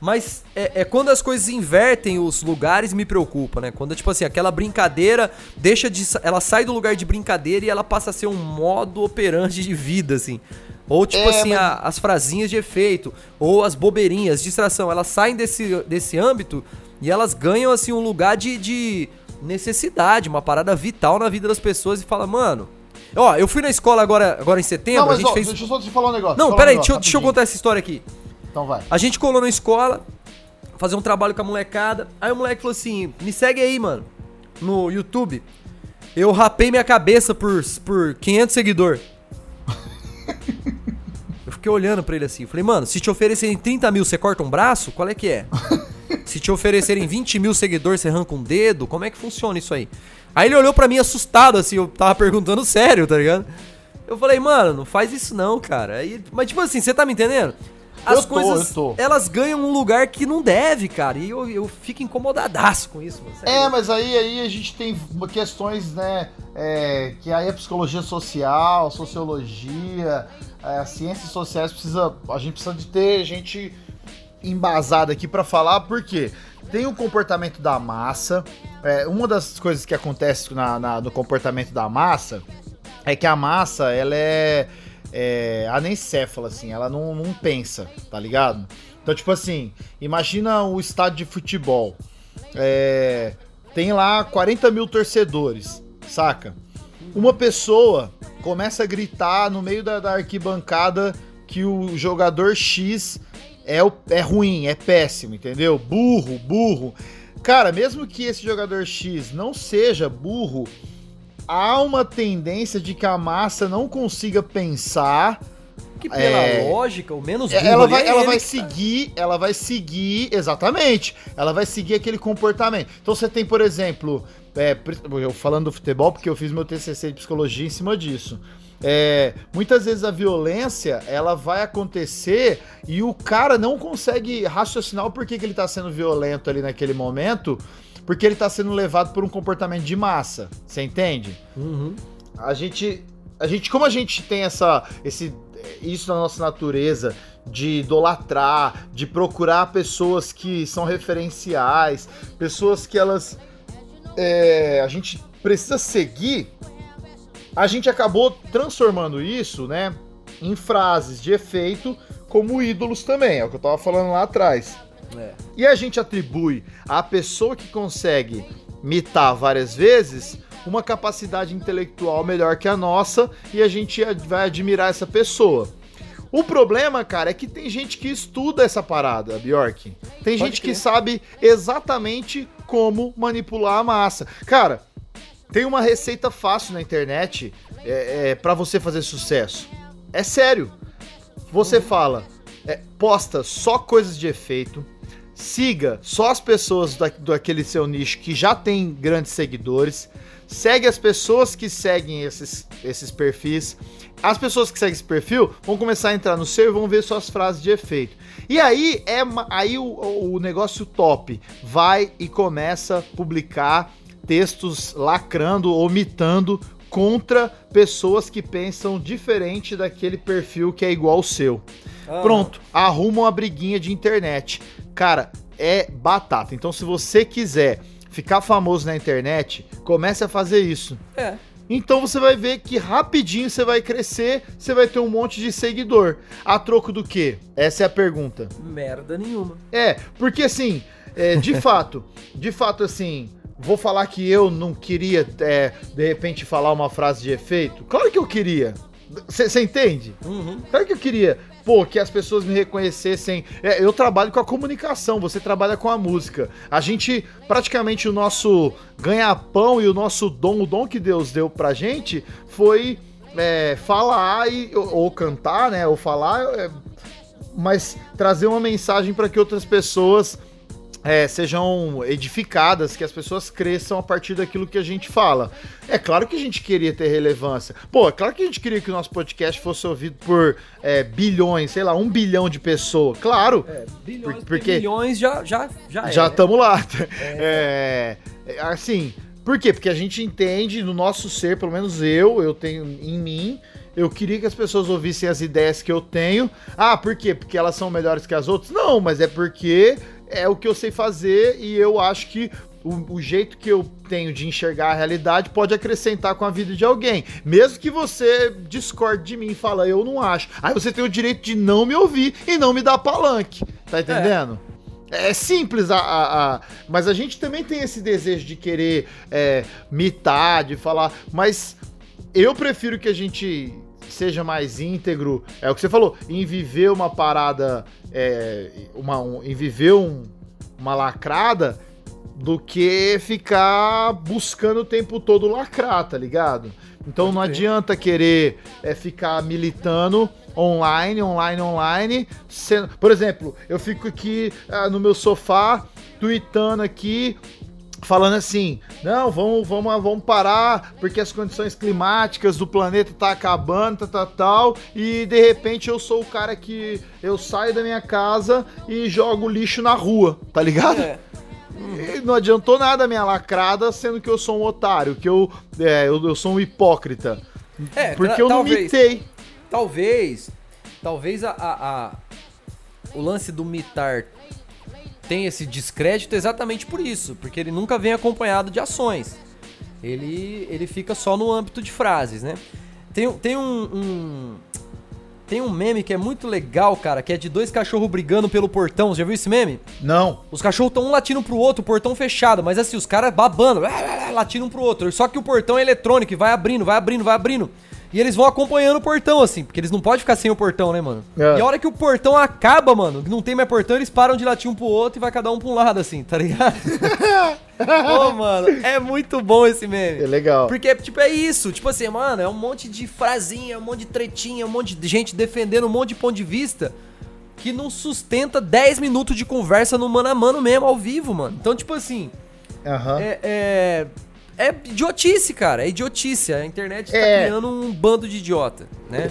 Speaker 2: Mas é, é quando as coisas invertem os lugares me preocupa, né? Quando, tipo assim, aquela brincadeira deixa de. Ela sai do lugar de brincadeira e ela passa a ser um modo operante de vida, assim. Ou, tipo
Speaker 1: É,
Speaker 2: assim,
Speaker 1: mas-
Speaker 2: a- as frasinhas de efeito, ou as bobeirinhas, distração, elas saem desse, desse âmbito e elas ganham, assim, um lugar de, de necessidade, uma parada vital na vida das pessoas e fala, mano. Ó, eu fui na escola agora, agora em setembro,
Speaker 1: Não, mas
Speaker 2: a gente
Speaker 1: ó,
Speaker 2: fez.
Speaker 1: deixa eu só te falar um negócio.
Speaker 2: Não,
Speaker 1: um
Speaker 2: peraí,
Speaker 1: negócio,
Speaker 2: deixa, eu- deixa eu contar essa história aqui.
Speaker 1: Então vai.
Speaker 2: A gente colou na escola, fazer um trabalho com a molecada. Aí o moleque falou assim: me segue aí, mano, no YouTube. Eu rapei minha cabeça por, por 500 seguidor. Eu fiquei olhando pra ele assim. Falei, mano, se te oferecerem 30 mil, você corta um braço? Qual é que é? Se te oferecerem 20 mil seguidores, você arranca um dedo? Como é que funciona isso aí? Aí ele olhou pra mim assustado, assim, eu tava perguntando sério, tá ligado? Eu falei, mano, não faz isso não, cara. Aí, mas tipo assim, você tá me entendendo? As
Speaker 1: Eu tô,
Speaker 2: coisas,
Speaker 1: eu tô.
Speaker 2: elas ganham um lugar que não deve, cara. E eu, eu fico incomodadaço com isso, mano.
Speaker 1: É, mas aí, aí a gente tem questões, né? é, que aí a psicologia social, sociologia, é, as ciências sociais precisa. A gente precisa de ter gente embasada aqui pra falar, porque tem o comportamento da massa. é, uma das coisas que acontece na, na- no comportamento da massa é que a massa, ela é, é anencéfala, assim, ela não, não pensa, tá ligado? Então, tipo assim, imagina o estádio de futebol. É, tem lá 40 mil torcedores, saca? Uma pessoa começa a gritar no meio da, da arquibancada que o jogador X é, o- é ruim, é péssimo, entendeu? Burro, burro. Cara, mesmo que esse jogador X não seja burro, há uma tendência de que a massa não consiga pensar
Speaker 2: que pela
Speaker 1: é,
Speaker 2: lógica, o menos burro
Speaker 1: ela
Speaker 2: ali
Speaker 1: vai,
Speaker 2: é
Speaker 1: ela vai
Speaker 2: tá-
Speaker 1: seguir, ela vai seguir, exatamente. Ela vai seguir aquele comportamento. Então você tem, por exemplo, é, eu falando do futebol, porque eu fiz meu TCC de psicologia em cima disso. É, muitas vezes a violência ela vai acontecer e o cara não consegue raciocinar o porquê que ele tá sendo violento ali naquele momento, porque ele tá sendo levado por um comportamento de massa. Você entende?
Speaker 2: Uhum.
Speaker 1: a gente, a gente, como a gente tem essa, esse, isso na nossa natureza de idolatrar, de procurar pessoas que são referenciais, pessoas que elas, é, a gente precisa seguir, a gente acabou transformando isso, né, em frases de efeito como ídolos também, é o que eu tava falando lá atrás.
Speaker 2: É.
Speaker 1: E a gente atribui à pessoa que consegue mitar várias vezes uma capacidade intelectual melhor que a nossa e a gente vai admirar essa pessoa. O problema, cara, é que tem gente que estuda essa parada, Bjork. Tem
Speaker 2: Pode
Speaker 1: gente que
Speaker 2: crer.
Speaker 1: sabe exatamente como manipular a massa. Cara, tem uma receita fácil na internet é, é, para você fazer sucesso. É sério. Você fala, é, posta só coisas de efeito, siga só as pessoas da, daquele seu nicho que já tem grandes seguidores, segue as pessoas que seguem esses, esses perfis. As pessoas que seguem esse perfil vão começar a entrar no seu e vão ver suas frases de efeito. E aí é aí o, o negócio top vai e começa a publicar textos lacrando ou mitando contra pessoas que pensam diferente daquele perfil que é igual ao seu. Pronto, arruma uma briguinha de internet. Cara, é batata. Então, se você quiser ficar famoso na internet, comece a fazer isso.
Speaker 2: É.
Speaker 1: Então você vai ver que rapidinho você vai crescer, você vai ter um monte de seguidor. A troco do quê? Essa é a pergunta.
Speaker 2: Merda nenhuma.
Speaker 1: É, porque assim, é, de fato, de fato assim, vou falar que eu não queria, é, de repente, falar uma frase de efeito. Claro que eu queria. Você entende?
Speaker 2: Uhum.
Speaker 1: Claro que eu queria, pô, que as pessoas me reconhecessem. É, eu trabalho com a comunicação, você trabalha com a música. A gente, praticamente, o nosso ganha-pão e o nosso dom, o dom que Deus deu pra gente, foi é, falar e, ou, ou cantar, né? Ou falar, é, mas trazer uma mensagem para que outras pessoas é, sejam edificadas, que as pessoas cresçam a partir daquilo que a gente fala. É claro que a gente queria ter relevância. Pô, é claro que a gente queria que o nosso podcast fosse ouvido por é, bilhões, sei lá, um bilhão de pessoas. Claro.
Speaker 2: É, bilhões,
Speaker 1: Por-
Speaker 2: porque milhões já, já, já é.
Speaker 1: Já
Speaker 2: né?
Speaker 1: estamos lá. É, é, assim, por quê? Porque a gente entende no nosso ser, pelo menos eu, eu tenho em mim, eu queria que as pessoas ouvissem as ideias que eu tenho. Ah, por quê? Porque elas são melhores que as outras? Não, mas é porque é o que eu sei fazer e eu acho que o, o jeito que eu tenho de enxergar a realidade pode acrescentar com a vida de alguém. Mesmo que você discorde de mim e fala, eu não acho. Aí você tem o direito de não me ouvir e não me dar palanque. Tá entendendo? É simples, a, a- a- mas a gente também tem esse desejo de querer é, mitar, de falar. Mas eu prefiro que a gente seja mais íntegro. É o que você falou, em viver uma parada, é, uma, um- em viver um- uma lacrada, do que ficar buscando o tempo todo lacrar, tá ligado? Então
Speaker 2: Pode
Speaker 1: não adianta querer é, ficar militando online, online, online. sendo- Por exemplo, eu fico aqui ah, no meu sofá, tweetando aqui, falando assim, não, vamos, vamos, vamos parar, porque as condições climáticas do planeta tá acabando, tal, tal, tal, e de repente eu sou o cara que eu saio da minha casa e jogo lixo na rua, tá ligado?
Speaker 2: É.
Speaker 1: E não adiantou nada a minha lacrada, sendo que eu sou um otário, que eu, é, eu, eu sou um hipócrita.
Speaker 2: É,
Speaker 1: porque eu não
Speaker 2: talvez.
Speaker 1: mitei.
Speaker 2: Talvez, talvez a, a- a- o lance do mitar tenha esse descrédito exatamente por isso, porque ele nunca vem acompanhado de ações. Ele, ele fica só no âmbito de frases, né? Tem, um- tem um, um- tem um meme que é muito legal, cara, que é de dois cachorros brigando pelo portão. Você já viu esse meme?
Speaker 1: Não.
Speaker 2: Os cachorros estão um latindo pro outro, o portão fechado, mas assim, os caras babando, latindo um pro outro. Só que o portão é eletrônico e vai abrindo, vai abrindo, vai abrindo. E eles vão acompanhando o portão, assim, porque eles não podem ficar sem o portão, né, mano?
Speaker 1: É.
Speaker 2: E a hora que o portão acaba, mano, que não tem mais portão, eles param de latir um pro outro e vai cada um pra um lado, assim, tá ligado? Pô, mano, é muito bom esse meme.
Speaker 1: É legal.
Speaker 2: Porque, tipo, é isso. Tipo assim, mano, é um monte de frasinha, um monte de tretinha, um monte de gente defendendo um monte de ponto de vista que não sustenta 10 minutos de conversa no mano a mano mesmo, ao vivo, mano. Então, tipo assim,
Speaker 1: Aham.
Speaker 2: é, é, é idiotice, cara. É idiotice. A internet tá
Speaker 1: É.
Speaker 2: criando um bando de idiota, né?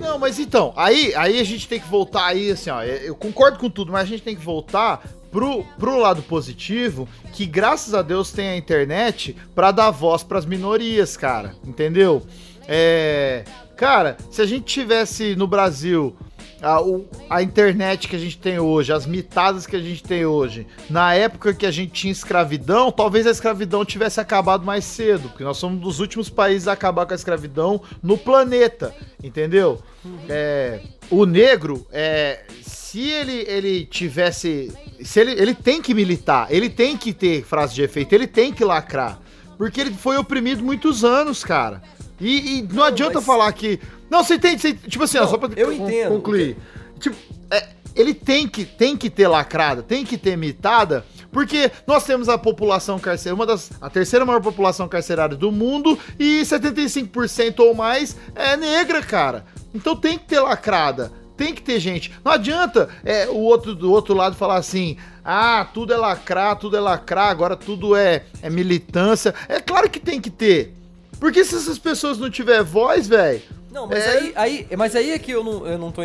Speaker 1: Não, mas então, aí, aí a gente tem que voltar aí, assim, ó, eu concordo com tudo, mas a gente tem que voltar pro, pro lado positivo, que graças a Deus tem a internet pra dar voz pras minorias, cara, entendeu? É, cara, se a gente tivesse no Brasil a, o- a internet que a gente tem hoje, as mitadas que a gente tem hoje, na época que a gente tinha escravidão, talvez a escravidão tivesse acabado mais cedo, porque nós somos um dos últimos países a acabar com a escravidão no planeta, entendeu? É, o negro, é, se ele, ele tivesse. Se ele, ele tem que militar, ele tem que ter frase de efeito, ele tem que lacrar. Porque ele foi oprimido muitos anos, cara. E, e não, adianta
Speaker 2: mas-
Speaker 1: falar que. Não, você entende? você- tipo assim, ó,
Speaker 2: Não,
Speaker 1: só pra
Speaker 2: eu entendo.
Speaker 1: concluir. Tipo, é, ele tem que, tem que ter lacrada, tem que ter mitada, porque nós temos a população carcerária, uma das. a terceira maior população carcerária do mundo, e 75% ou mais é negra, cara. Então tem que ter lacrada. Tem que ter gente. Não adianta é, o outro do outro lado falar assim: ah, tudo é lacrar, tudo é lacrar, agora tudo é, é militância. É claro que tem que ter. Porque se essas pessoas não tiver voz, velho.
Speaker 2: Não, mas,
Speaker 1: É.
Speaker 2: aí, aí, mas aí é que eu não, eu não, tô,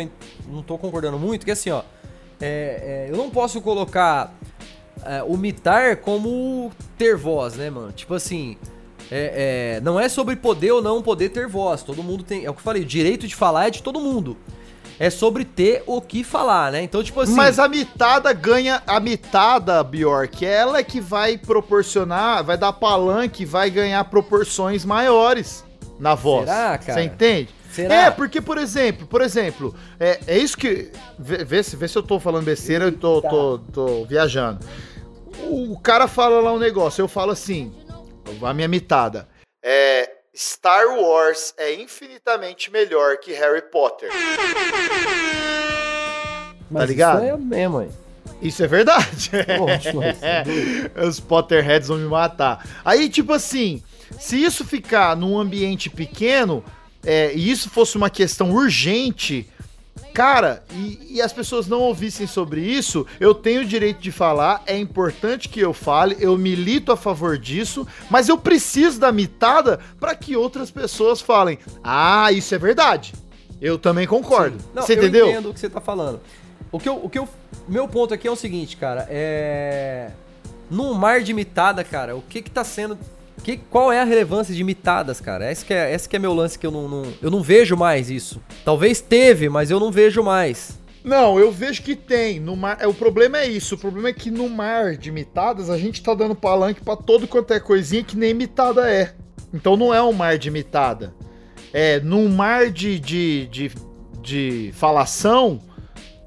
Speaker 2: não tô concordando muito, que assim, ó. é- é, eu não posso colocar é, o mitar como ter voz, né, mano? Tipo assim. é- é, não é sobre poder ou não poder ter voz. Todo mundo tem. É o que eu falei, o direito de falar é de todo mundo. é sobre ter o que falar, né? Então, tipo assim.
Speaker 1: Mas a mitada ganha. A mitada, Bjork, ela é que vai proporcionar, vai dar palanque, vai ganhar proporções maiores na voz.
Speaker 2: Será, cara?
Speaker 1: Você entende?
Speaker 2: Será?
Speaker 1: É, porque, por exemplo, por exemplo, é, é isso que. Vê, vê se, vê se eu tô falando besteira, eu tô, tô, tô viajando. O, o cara fala lá um negócio, eu falo assim, a minha mitada. É. Star Wars é infinitamente melhor que Harry Potter.
Speaker 2: Mas
Speaker 1: tá ligado?
Speaker 2: Isso é mesmo, hein?
Speaker 1: Isso é verdade.
Speaker 2: Poxa, é
Speaker 1: Os Potterheads vão me matar. Aí, tipo assim, se isso ficar num ambiente pequeno, é, e isso fosse uma questão urgente, cara, e, e as pessoas não ouvissem sobre isso, eu tenho o direito de falar, é importante que eu fale, eu milito a favor disso, mas eu preciso da mitada para que outras pessoas falem: ah, isso é verdade. Eu também concordo.
Speaker 2: Não,
Speaker 1: Você
Speaker 2: eu
Speaker 1: entendeu?
Speaker 2: entendo o que você tá falando. O que eu, o que eu, meu ponto aqui é o seguinte, cara, é num mar de mitada, cara, o que que tá sendo que, qual é a relevância de mitadas, cara? Esse que é, esse que é meu lance que eu não, não- eu não vejo mais isso. Talvez teve, mas eu não vejo mais.
Speaker 1: Não, eu vejo que tem. No mar, é, o problema é isso. O problema é que no mar de mitadas a gente tá dando palanque pra todo quanto é coisinha que nem mitada é. Então não é um mar de mitada. É, num mar de, de, de, de falação,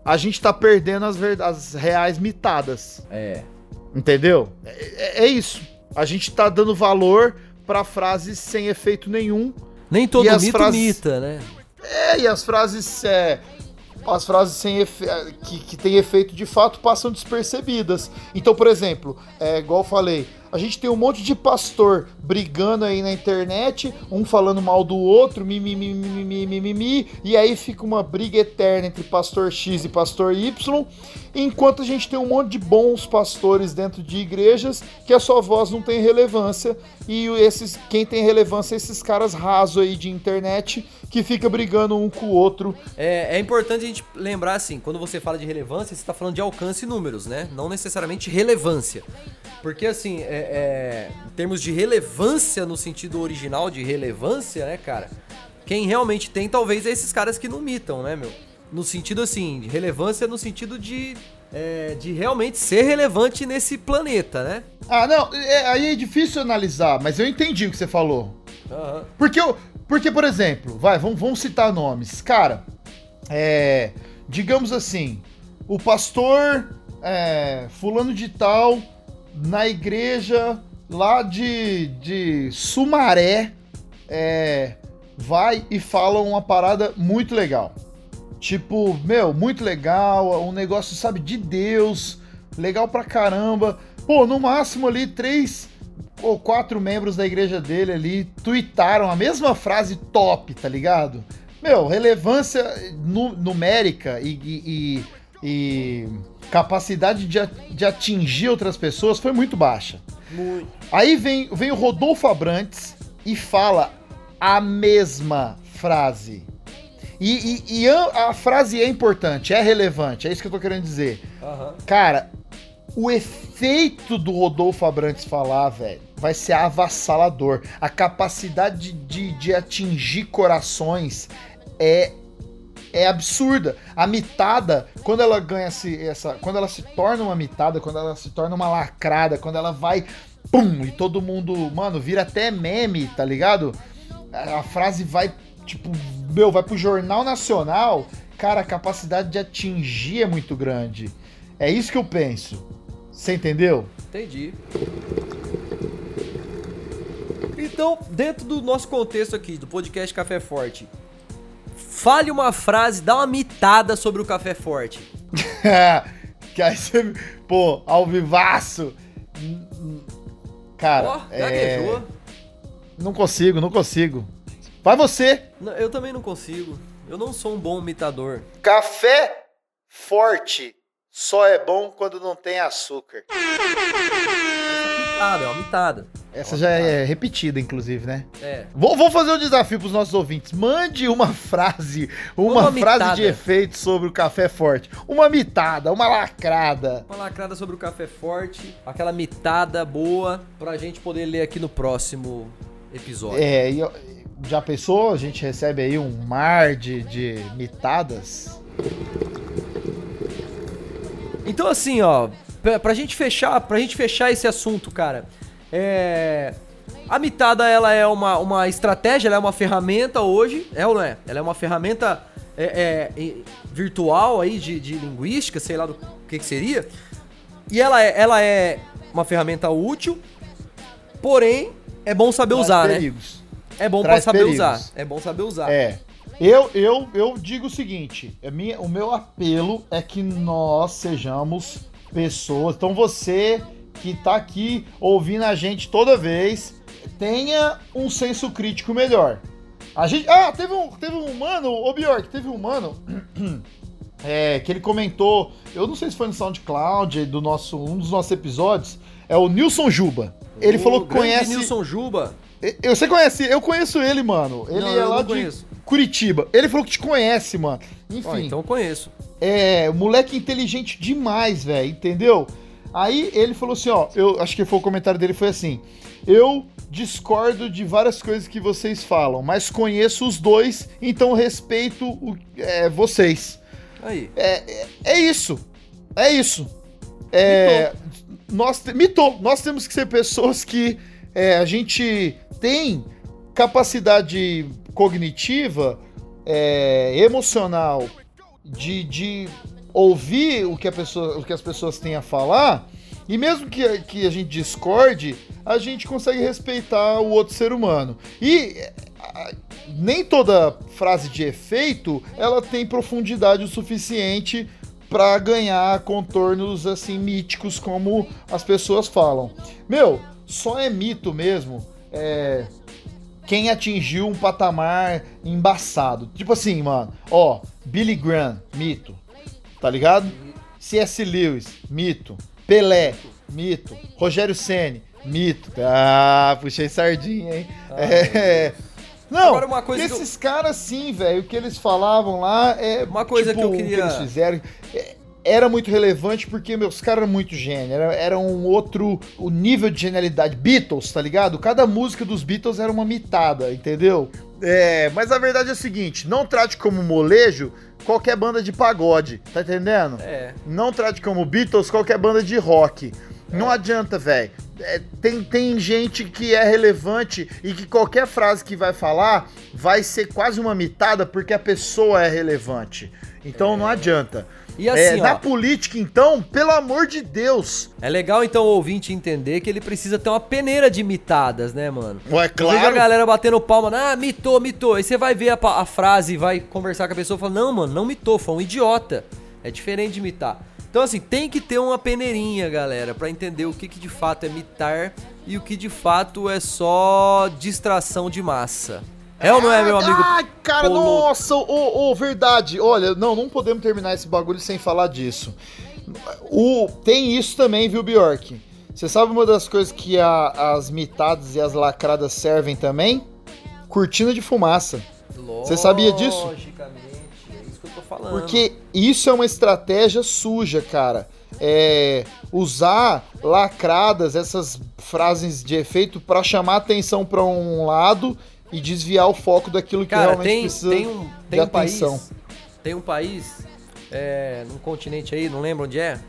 Speaker 1: a gente tá perdendo as, as reais mitadas.
Speaker 2: É.
Speaker 1: Entendeu? É, é- é isso. A gente tá dando valor pra frases sem efeito nenhum.
Speaker 2: Nem todo mito
Speaker 1: frases-
Speaker 2: mita, né?
Speaker 1: É, e as frases é, as frases sem efe- que, que têm efeito de fato passam despercebidas. Então, por exemplo, é, igual eu falei, a gente tem um monte de pastor brigando aí na internet, um falando mal do outro, mimimi, mimimi, mimimi, e aí fica uma briga eterna entre pastor X e pastor Y, enquanto a gente tem um monte de bons pastores dentro de igrejas que a sua voz não tem relevância e esses quem tem relevância é esses caras rasos aí de internet que fica brigando um com o outro.
Speaker 2: É, é importante a gente lembrar assim, quando você fala de relevância, você está falando de alcance e números, né? Não necessariamente relevância. Porque assim, é- é, em termos de relevância no sentido original de relevância, né, cara? Quem realmente tem, talvez, é esses caras que não mitam, né, meu? No sentido assim, de relevância no sentido de, é, de realmente ser relevante nesse planeta, né?
Speaker 1: Ah, não, é- aí é difícil analisar, mas eu entendi o que você falou.
Speaker 2: Aham.
Speaker 1: Porque, eu, porque por exemplo, vai, vamos, vamos citar nomes. Cara, é, digamos assim, o pastor é, fulano de tal na igreja lá de, de Sumaré é, vai e fala uma parada muito legal. Tipo, meu, muito legal, um negócio, sabe, de Deus, legal pra caramba. Pô, no máximo ali, três ou quatro membros da igreja dele ali tuitaram a mesma frase top, tá ligado? Meu, relevância nu- numérica e, e- e- e capacidade de, de atingir outras pessoas foi muito baixa.
Speaker 2: Muito.
Speaker 1: Aí vem, vem o Rodolfo Abrantes e fala a mesma frase. E, e- e a, a frase é importante, é relevante, é isso que eu tô querendo dizer.
Speaker 2: Aham.
Speaker 1: Cara, o efeito do Rodolfo Abrantes falar, velho, vai ser avassalador. A capacidade de, de, atingir corações é é absurda. A mitada, quando ela ganha esse, essa, quando ela se torna uma mitada, quando ela se torna uma lacrada, quando ela vai pum e todo mundo, mano, vira até meme, tá ligado? A, a frase vai tipo, meu, vai pro jornal nacional. Cara, a capacidade de atingir é muito grande. É isso que eu penso. Você entendeu?
Speaker 2: Entendi. Então, dentro do nosso contexto aqui, do podcast Café Forte, fale uma frase, dá uma mitada sobre o Café Forte.
Speaker 1: que aí você, pô, ao vivaço. Cara,
Speaker 2: Ó,
Speaker 1: é...
Speaker 2: gaguejou.
Speaker 1: não consigo, não consigo. Vai você.
Speaker 2: Não, Eu também não consigo. Eu não sou um bom imitador.
Speaker 1: Café forte só é bom quando não tem açúcar.
Speaker 2: Mitada, é uma mitada.
Speaker 1: Essa já é repetida, inclusive, né?
Speaker 2: É.
Speaker 1: Vou, vou fazer um desafio pros nossos ouvintes. Mande uma frase, uma,
Speaker 2: Uma
Speaker 1: frase
Speaker 2: mitada.
Speaker 1: de efeito sobre o café forte. Uma mitada, uma lacrada.
Speaker 2: Uma lacrada sobre o Café Forte, aquela mitada boa, pra gente poder ler aqui no próximo episódio.
Speaker 1: É, e eu- já pensou? A gente recebe aí um mar de, de mitadas.
Speaker 2: Então assim, ó, pra, pra gente fechar, pra gente fechar esse assunto, cara, é a mitada ela é uma, uma estratégia, ela é uma ferramenta hoje, é ou não é? Ela é uma ferramenta é, é, virtual aí de, de linguística, sei lá do que, que seria. E ela é, ela é uma ferramenta útil, porém é bom saber
Speaker 1: Traz
Speaker 2: usar, né?
Speaker 1: perigos.
Speaker 2: É bom pra
Speaker 1: Traz
Speaker 2: saber
Speaker 1: perigos.
Speaker 2: usar. É bom saber usar.
Speaker 1: É. Eu, eu, eu digo o seguinte: a minha, o meu apelo é que nós sejamos pessoas. Então você que tá aqui ouvindo a gente toda vez, tenha um senso crítico melhor. A gente. Ah, teve um, teve um mano, ô Bjork, teve um mano. é, que ele comentou, eu não sei se foi no SoundCloud, do nosso, um dos nossos episódios, é o Nilson Juba. Ele
Speaker 2: O
Speaker 1: falou que conhece.
Speaker 2: Nilson Juba.
Speaker 1: Eu, você conhece, eu conheço ele, mano. Ele
Speaker 2: Não,
Speaker 1: é
Speaker 2: eu
Speaker 1: lá de
Speaker 2: conheço.
Speaker 1: Curitiba. Ele falou que te conhece, mano. Enfim,
Speaker 2: Ó, então eu conheço.
Speaker 1: é moleque inteligente demais, velho, entendeu? Aí ele falou assim, ó, eu acho que foi o comentário dele foi assim: "Eu discordo de várias coisas que vocês falam, mas conheço os dois, então respeito o- é, vocês."
Speaker 2: Aí.
Speaker 1: É, é, é isso. É isso. É, nós, te- mitou. Nós temos que ser pessoas que é, a gente tem capacidade cognitiva, é, emocional, de, de ouvir o que, pessoa, o que as pessoas têm a falar, e mesmo que, que a gente discorde, a gente consegue respeitar o outro ser humano. E nem toda frase de efeito ela tem profundidade o suficiente para ganhar contornos assim míticos como as pessoas falam. Meu, só é mito mesmo. É, quem atingiu um patamar embaçado. Tipo assim, mano, ó, Billy Graham, mito. Tá ligado? C.S. Lewis, mito. Pelé, mito. Rogério Ceni, mito. Ah, puxei sardinha, hein? É. Não,
Speaker 2: Agora, uma coisa que
Speaker 1: esses caras sim, velho, o que eles falavam lá é
Speaker 2: Uma coisa
Speaker 1: tipo,
Speaker 2: que eu
Speaker 1: o
Speaker 2: queria-
Speaker 1: eles fizeram é, era muito relevante porque meus caras eram muito gênio, era, era um outro o nível de genialidade. Beatles, tá ligado? Cada música dos Beatles era uma mitada, entendeu? É, mas a verdade é a seguinte, não trate como molejo qualquer banda de pagode, tá entendendo?
Speaker 2: É.
Speaker 1: Não trate como Beatles qualquer banda de rock. Não adianta, velho. É, tem, tem gente que é relevante e que qualquer frase que vai falar vai ser quase uma mitada porque a pessoa é relevante. Então não adianta.
Speaker 2: E assim,
Speaker 1: É,
Speaker 2: ó,
Speaker 1: na política, então, pelo amor de Deus.
Speaker 2: é legal então o ouvinte entender que ele precisa ter uma peneira de mitadas, né, mano?
Speaker 1: Ué,
Speaker 2: Eu vejo a galera batendo palma, ah, mitou, mitou. Aí você vai ver a, a frase e vai conversar com a pessoa e fala, não, mano, não mitou, foi um idiota. É diferente de mitar. Então, assim, tem que ter uma peneirinha, galera, pra entender o que, que de fato é mitar e o que de fato é só distração de massa. É ou não é, meu amigo?
Speaker 1: Ai, cara,
Speaker 2: Polo?
Speaker 1: nossa, ô, ô, verdade. Olha, não, não podemos terminar esse bagulho sem falar disso. O, tem isso também, viu, Bjork? Você sabe uma das coisas que a- as mitadas e as lacradas servem também? Cortina de fumaça. Você sabia disso?
Speaker 2: Logicamente, é isso que eu tô falando.
Speaker 1: Porque isso é uma estratégia suja, cara. É, usar lacradas, essas frases de efeito, pra chamar atenção pra um lado e desviar o foco daquilo que
Speaker 2: Cara,
Speaker 1: realmente
Speaker 2: tem,
Speaker 1: precisa
Speaker 2: tem um,
Speaker 1: de
Speaker 2: tem um país. Tem um país, é, num continente aí, não lembro onde é,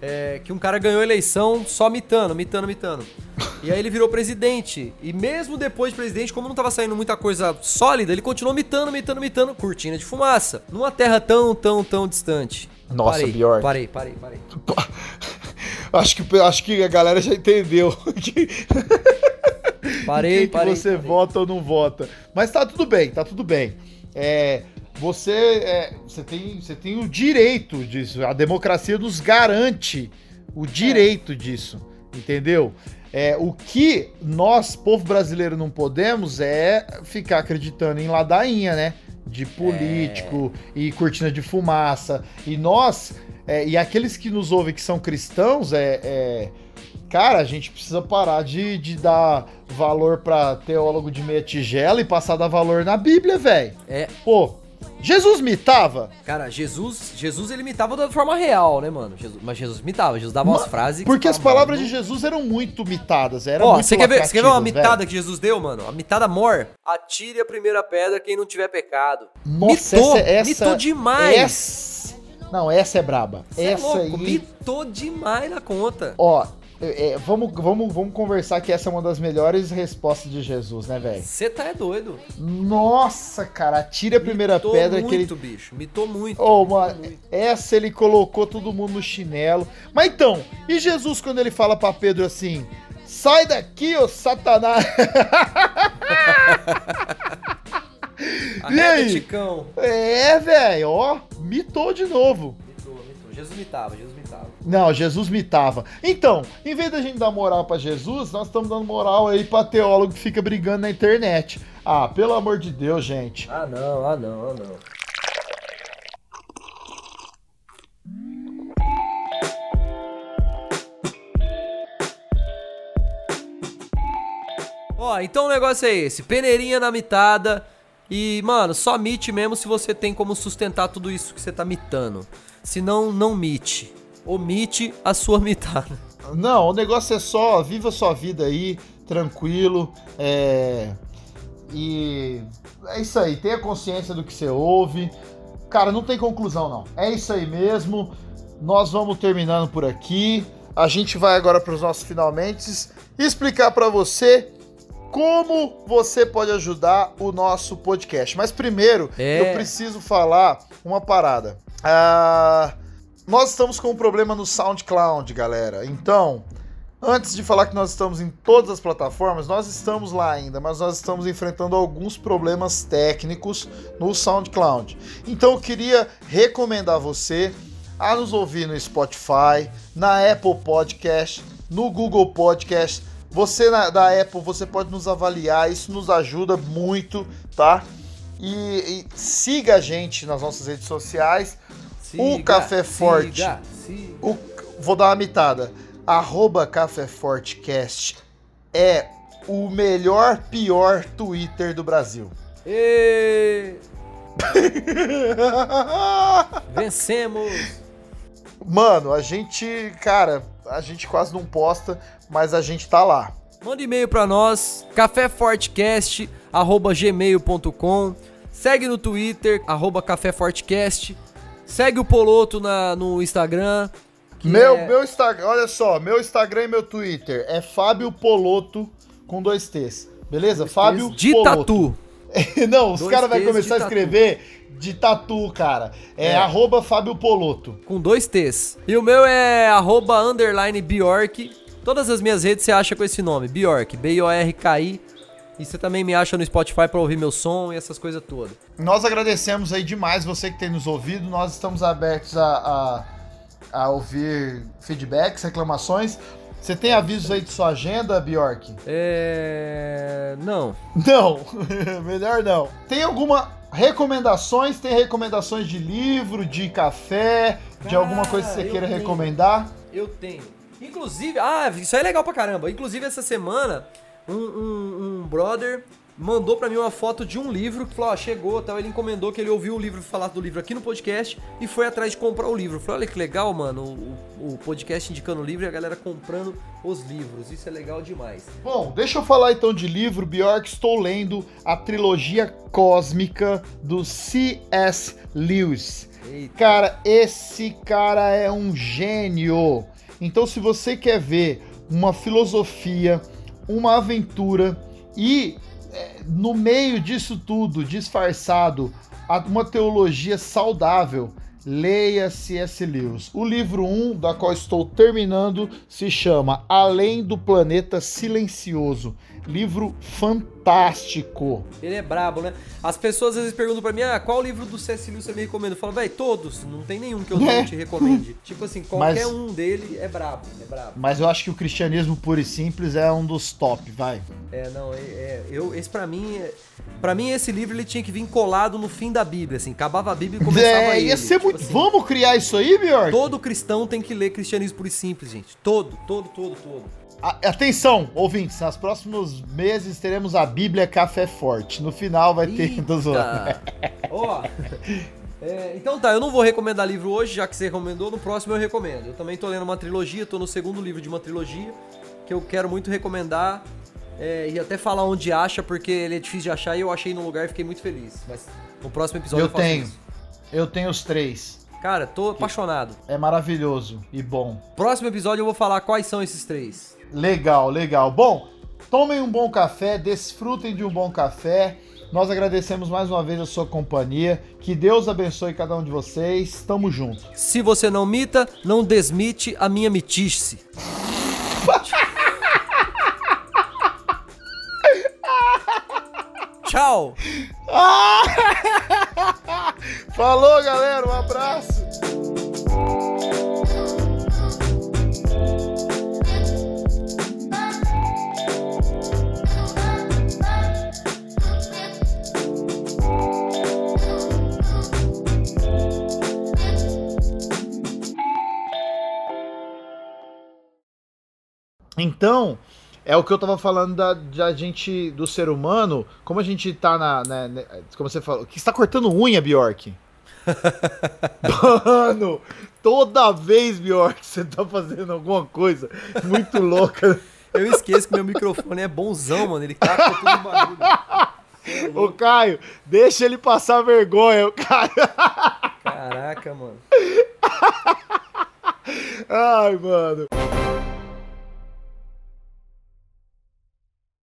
Speaker 2: é, que um cara ganhou a eleição só mitando, mitando, mitando. E aí ele virou presidente. E mesmo depois de presidente, como não tava saindo muita coisa sólida, ele continuou mitando, mitando, mitando, cortina de fumaça. Numa terra tão, tão, tão distante.
Speaker 1: Nossa,
Speaker 2: parei,
Speaker 1: Bjork.
Speaker 2: Parei, parei, parei.
Speaker 1: Acho que, acho que a galera já entendeu
Speaker 2: Parei,
Speaker 1: quem
Speaker 2: parei.
Speaker 1: que você
Speaker 2: parei.
Speaker 1: vota ou não vota. Mas tá tudo bem, tá tudo bem. É, você, é, você, tem, você tem o direito disso. A democracia nos garante o direito disso, entendeu? É, o que nós, povo brasileiro, não podemos é ficar acreditando em ladainha, né? De político e cortina de fumaça. E nós, é, e aqueles que nos ouvem que são cristãos, é, é, Cara, a gente precisa parar de, de dar valor pra teólogo de meia tigela e passar a dar valor na Bíblia, velho.
Speaker 2: É,
Speaker 1: Pô, Jesus mitava?
Speaker 2: Cara, Jesus, Jesus ele imitava da forma real, né, mano? Jesus- mas Jesus imitava, Jesus dava umas
Speaker 1: Ma-
Speaker 2: frases. que
Speaker 1: Porque as palavras
Speaker 2: mano,
Speaker 1: de Jesus eram muito mitadas. Era
Speaker 2: Ó,
Speaker 1: muito
Speaker 2: você quer, ver, você quer ver uma mitada
Speaker 1: velho.
Speaker 2: que Jesus deu, mano? A mitada mor. Atire a primeira pedra quem não tiver pecado.
Speaker 1: Nossa,
Speaker 2: mitou,
Speaker 1: essa, essa,
Speaker 2: mitou demais.
Speaker 1: Essa, não, essa é braba.
Speaker 2: Cê é
Speaker 1: essa
Speaker 2: louco,
Speaker 1: aí.
Speaker 2: mitou demais na conta.
Speaker 1: Ó, é, vamos, vamos, vamos conversar que essa é uma das melhores respostas de Jesus, né, velho?
Speaker 2: Você tá é doido.
Speaker 1: Nossa, cara, atire a primeira
Speaker 2: mitou
Speaker 1: pedra que ele.
Speaker 2: muito, bicho. Mitou muito. Mitou
Speaker 1: mano,
Speaker 2: muito.
Speaker 1: essa ele colocou todo mundo no chinelo. Mas então, e Jesus quando ele fala pra Pedro assim: sai daqui, ô Satanás!
Speaker 2: Arreda,
Speaker 1: aí?
Speaker 2: Ticão.
Speaker 1: é, velho, ó, mitou de novo.
Speaker 2: Mitou, mitou. Jesus mitava, Jesus mitava.
Speaker 1: Não, Jesus mitava. Então, em vez da gente dar moral pra Jesus, nós estamos dando moral aí pra teólogo que fica brigando na internet. Ah, pelo amor de Deus, gente.
Speaker 2: Ah, não, ah, não, ah, não. Ó, então o negócio é esse: peneirinha na mitada. E, mano, só mite mesmo se você tem como sustentar tudo isso que você tá mitando. Senão, não mite. Omite a sua mitada.
Speaker 1: Não, o negócio é só, viva sua vida aí, tranquilo, é... E é isso aí, tenha consciência do que você ouve. Cara, não tem conclusão não. É isso aí mesmo. Nós vamos terminando por aqui. A gente vai agora para os nossos finalmente explicar para você como você pode ajudar o nosso podcast. Mas primeiro,
Speaker 2: É.
Speaker 1: eu preciso falar uma parada. Ah, nós estamos com um problema no SoundCloud, galera. Então, antes de falar que nós estamos em todas as plataformas, nós estamos lá ainda, mas nós estamos enfrentando alguns problemas técnicos no SoundCloud. Então, eu queria recomendar você a nos ouvir no Spotify, na Apple Podcast, no Google Podcast. Você na- da Apple, você pode nos avaliar, isso nos ajuda muito, tá? E, e siga a gente nas nossas redes sociais. O Café Forte.
Speaker 2: Siga, siga.
Speaker 1: O- vou dar uma mitada. Arroba Café Fortecast é o melhor, pior Twitter do Brasil.
Speaker 2: E... Vencemos!
Speaker 1: Mano, a gente, cara, a gente quase não posta, mas a gente tá lá.
Speaker 2: Manda e-mail pra nós, caféfortecast@gmail.com. Segue no Twitter, arroba caféfortecast. Segue o Poloto na, no Instagram.
Speaker 1: Meu,
Speaker 2: é-
Speaker 1: meu Instagram, olha só, meu Instagram e meu Twitter é Fábio Poloto com dois T's. Beleza? Fábio
Speaker 2: de
Speaker 1: Poloto.
Speaker 2: tatu.
Speaker 1: Não, os
Speaker 2: Dois
Speaker 1: caras vão começar a
Speaker 2: de tatu.
Speaker 1: escrever de tatu, cara. É,
Speaker 2: É.
Speaker 1: arroba Fábio Poloto.
Speaker 2: Com dois T's. E o meu é arroba underline Bjork. Todas as minhas redes você acha com esse nome, Bjork, B-O-R-K-I. E você também me acha no Spotify pra ouvir meu som e essas coisas todas.
Speaker 1: Nós agradecemos aí demais você que tem nos ouvido. Nós estamos abertos a, a, a ouvir feedbacks, reclamações. Você tem avisos aí de sua agenda, Bjork?
Speaker 2: É. Não.
Speaker 1: Não, melhor não. Tem alguma recomendações? Tem recomendações de livro, de café, de alguma coisa que você
Speaker 2: eu
Speaker 1: queira
Speaker 2: tenho.
Speaker 1: recomendar?
Speaker 2: Eu tenho. Inclusive, ah, isso aí é legal pra caramba. Inclusive, essa semana, um, um, um brother mandou pra mim uma foto de um livro que falou, ó, chegou, tal, ele encomendou que ele ouviu o livro falar do livro aqui no podcast e foi atrás de comprar o livro. Falei, olha que legal, mano, o, o podcast indicando o livro e a galera comprando os livros. Isso é legal demais.
Speaker 1: Bom, deixa eu falar então de livro, Bjork. Estou lendo a trilogia cósmica do C.S. Lewis.
Speaker 2: Eita.
Speaker 1: Cara, esse cara é um gênio. Então, se você quer ver uma filosofia, uma aventura e é, no meio disso tudo, disfarçado, uma teologia saudável, leia C.S. Lewis. O livro 1, da qual estou terminando, se chama Além do Planeta Silencioso. Livro fantástico.
Speaker 2: Ele é brabo, né? As pessoas às vezes perguntam pra mim, ah, qual livro do C.S. Lewis você me recomenda? Eu falo, véi, todos, não tem nenhum que eu não
Speaker 1: É.
Speaker 2: te recomende. tipo assim, qualquer
Speaker 1: Mas-
Speaker 2: um dele é brabo, é brabo.
Speaker 1: Mas eu acho que o cristianismo puro e simples é um dos top, vai.
Speaker 2: É, não, é, é- eu, esse pra mim, é, pra mim esse livro ele tinha que vir colado no fim da Bíblia, assim, acabava a Bíblia e começava
Speaker 1: É,
Speaker 2: ele.
Speaker 1: ia ser
Speaker 2: tipo
Speaker 1: muito.
Speaker 2: assim,
Speaker 1: Vamos criar isso aí, Bjork?
Speaker 2: Todo cristão tem que ler cristianismo puro e simples, gente. Todo, todo, todo, todo.
Speaker 1: A- Atenção, ouvintes, nos meses teremos a Bíblia Café Forte. No final vai ter. Tô zoando.
Speaker 2: Eita. Ó. é, então tá, eu não vou recomendar livro hoje, já que você recomendou. No próximo eu recomendo. Eu também tô lendo uma trilogia, tô no segundo livro de uma trilogia que eu quero muito recomendar. é, e até falar onde acha, porque ele é difícil de achar e eu achei num lugar e fiquei muito feliz. Mas no próximo episódio eu,
Speaker 1: Eu tenho.
Speaker 2: isso.
Speaker 1: Eu tenho os três.
Speaker 2: Cara, tô apaixonado.
Speaker 1: É maravilhoso e bom.
Speaker 2: Próximo episódio eu vou falar quais são esses três.
Speaker 1: Legal, legal. Bom, tomem um bom café, desfrutem de um bom café. Nós agradecemos mais uma vez a sua companhia. Que Deus abençoe cada um de vocês. Tamo junto.
Speaker 2: Se você não mita, não desmite a minha mitice. Tchau!
Speaker 1: Falou, galera. Um abraço. Então, é o que eu tava falando da, da gente, do ser humano, como a gente tá na. na- na- como você falou, que está cortando unha, Bjork. Mano, toda vez, Bjork, você tá fazendo alguma coisa muito louca.
Speaker 2: Eu esqueço que meu microfone é bonzão, mano. Ele capta tudo o bagulho.
Speaker 1: Ô, Caio, deixa ele passar vergonha, o Caio.
Speaker 2: Caraca, mano.
Speaker 1: Ai, mano.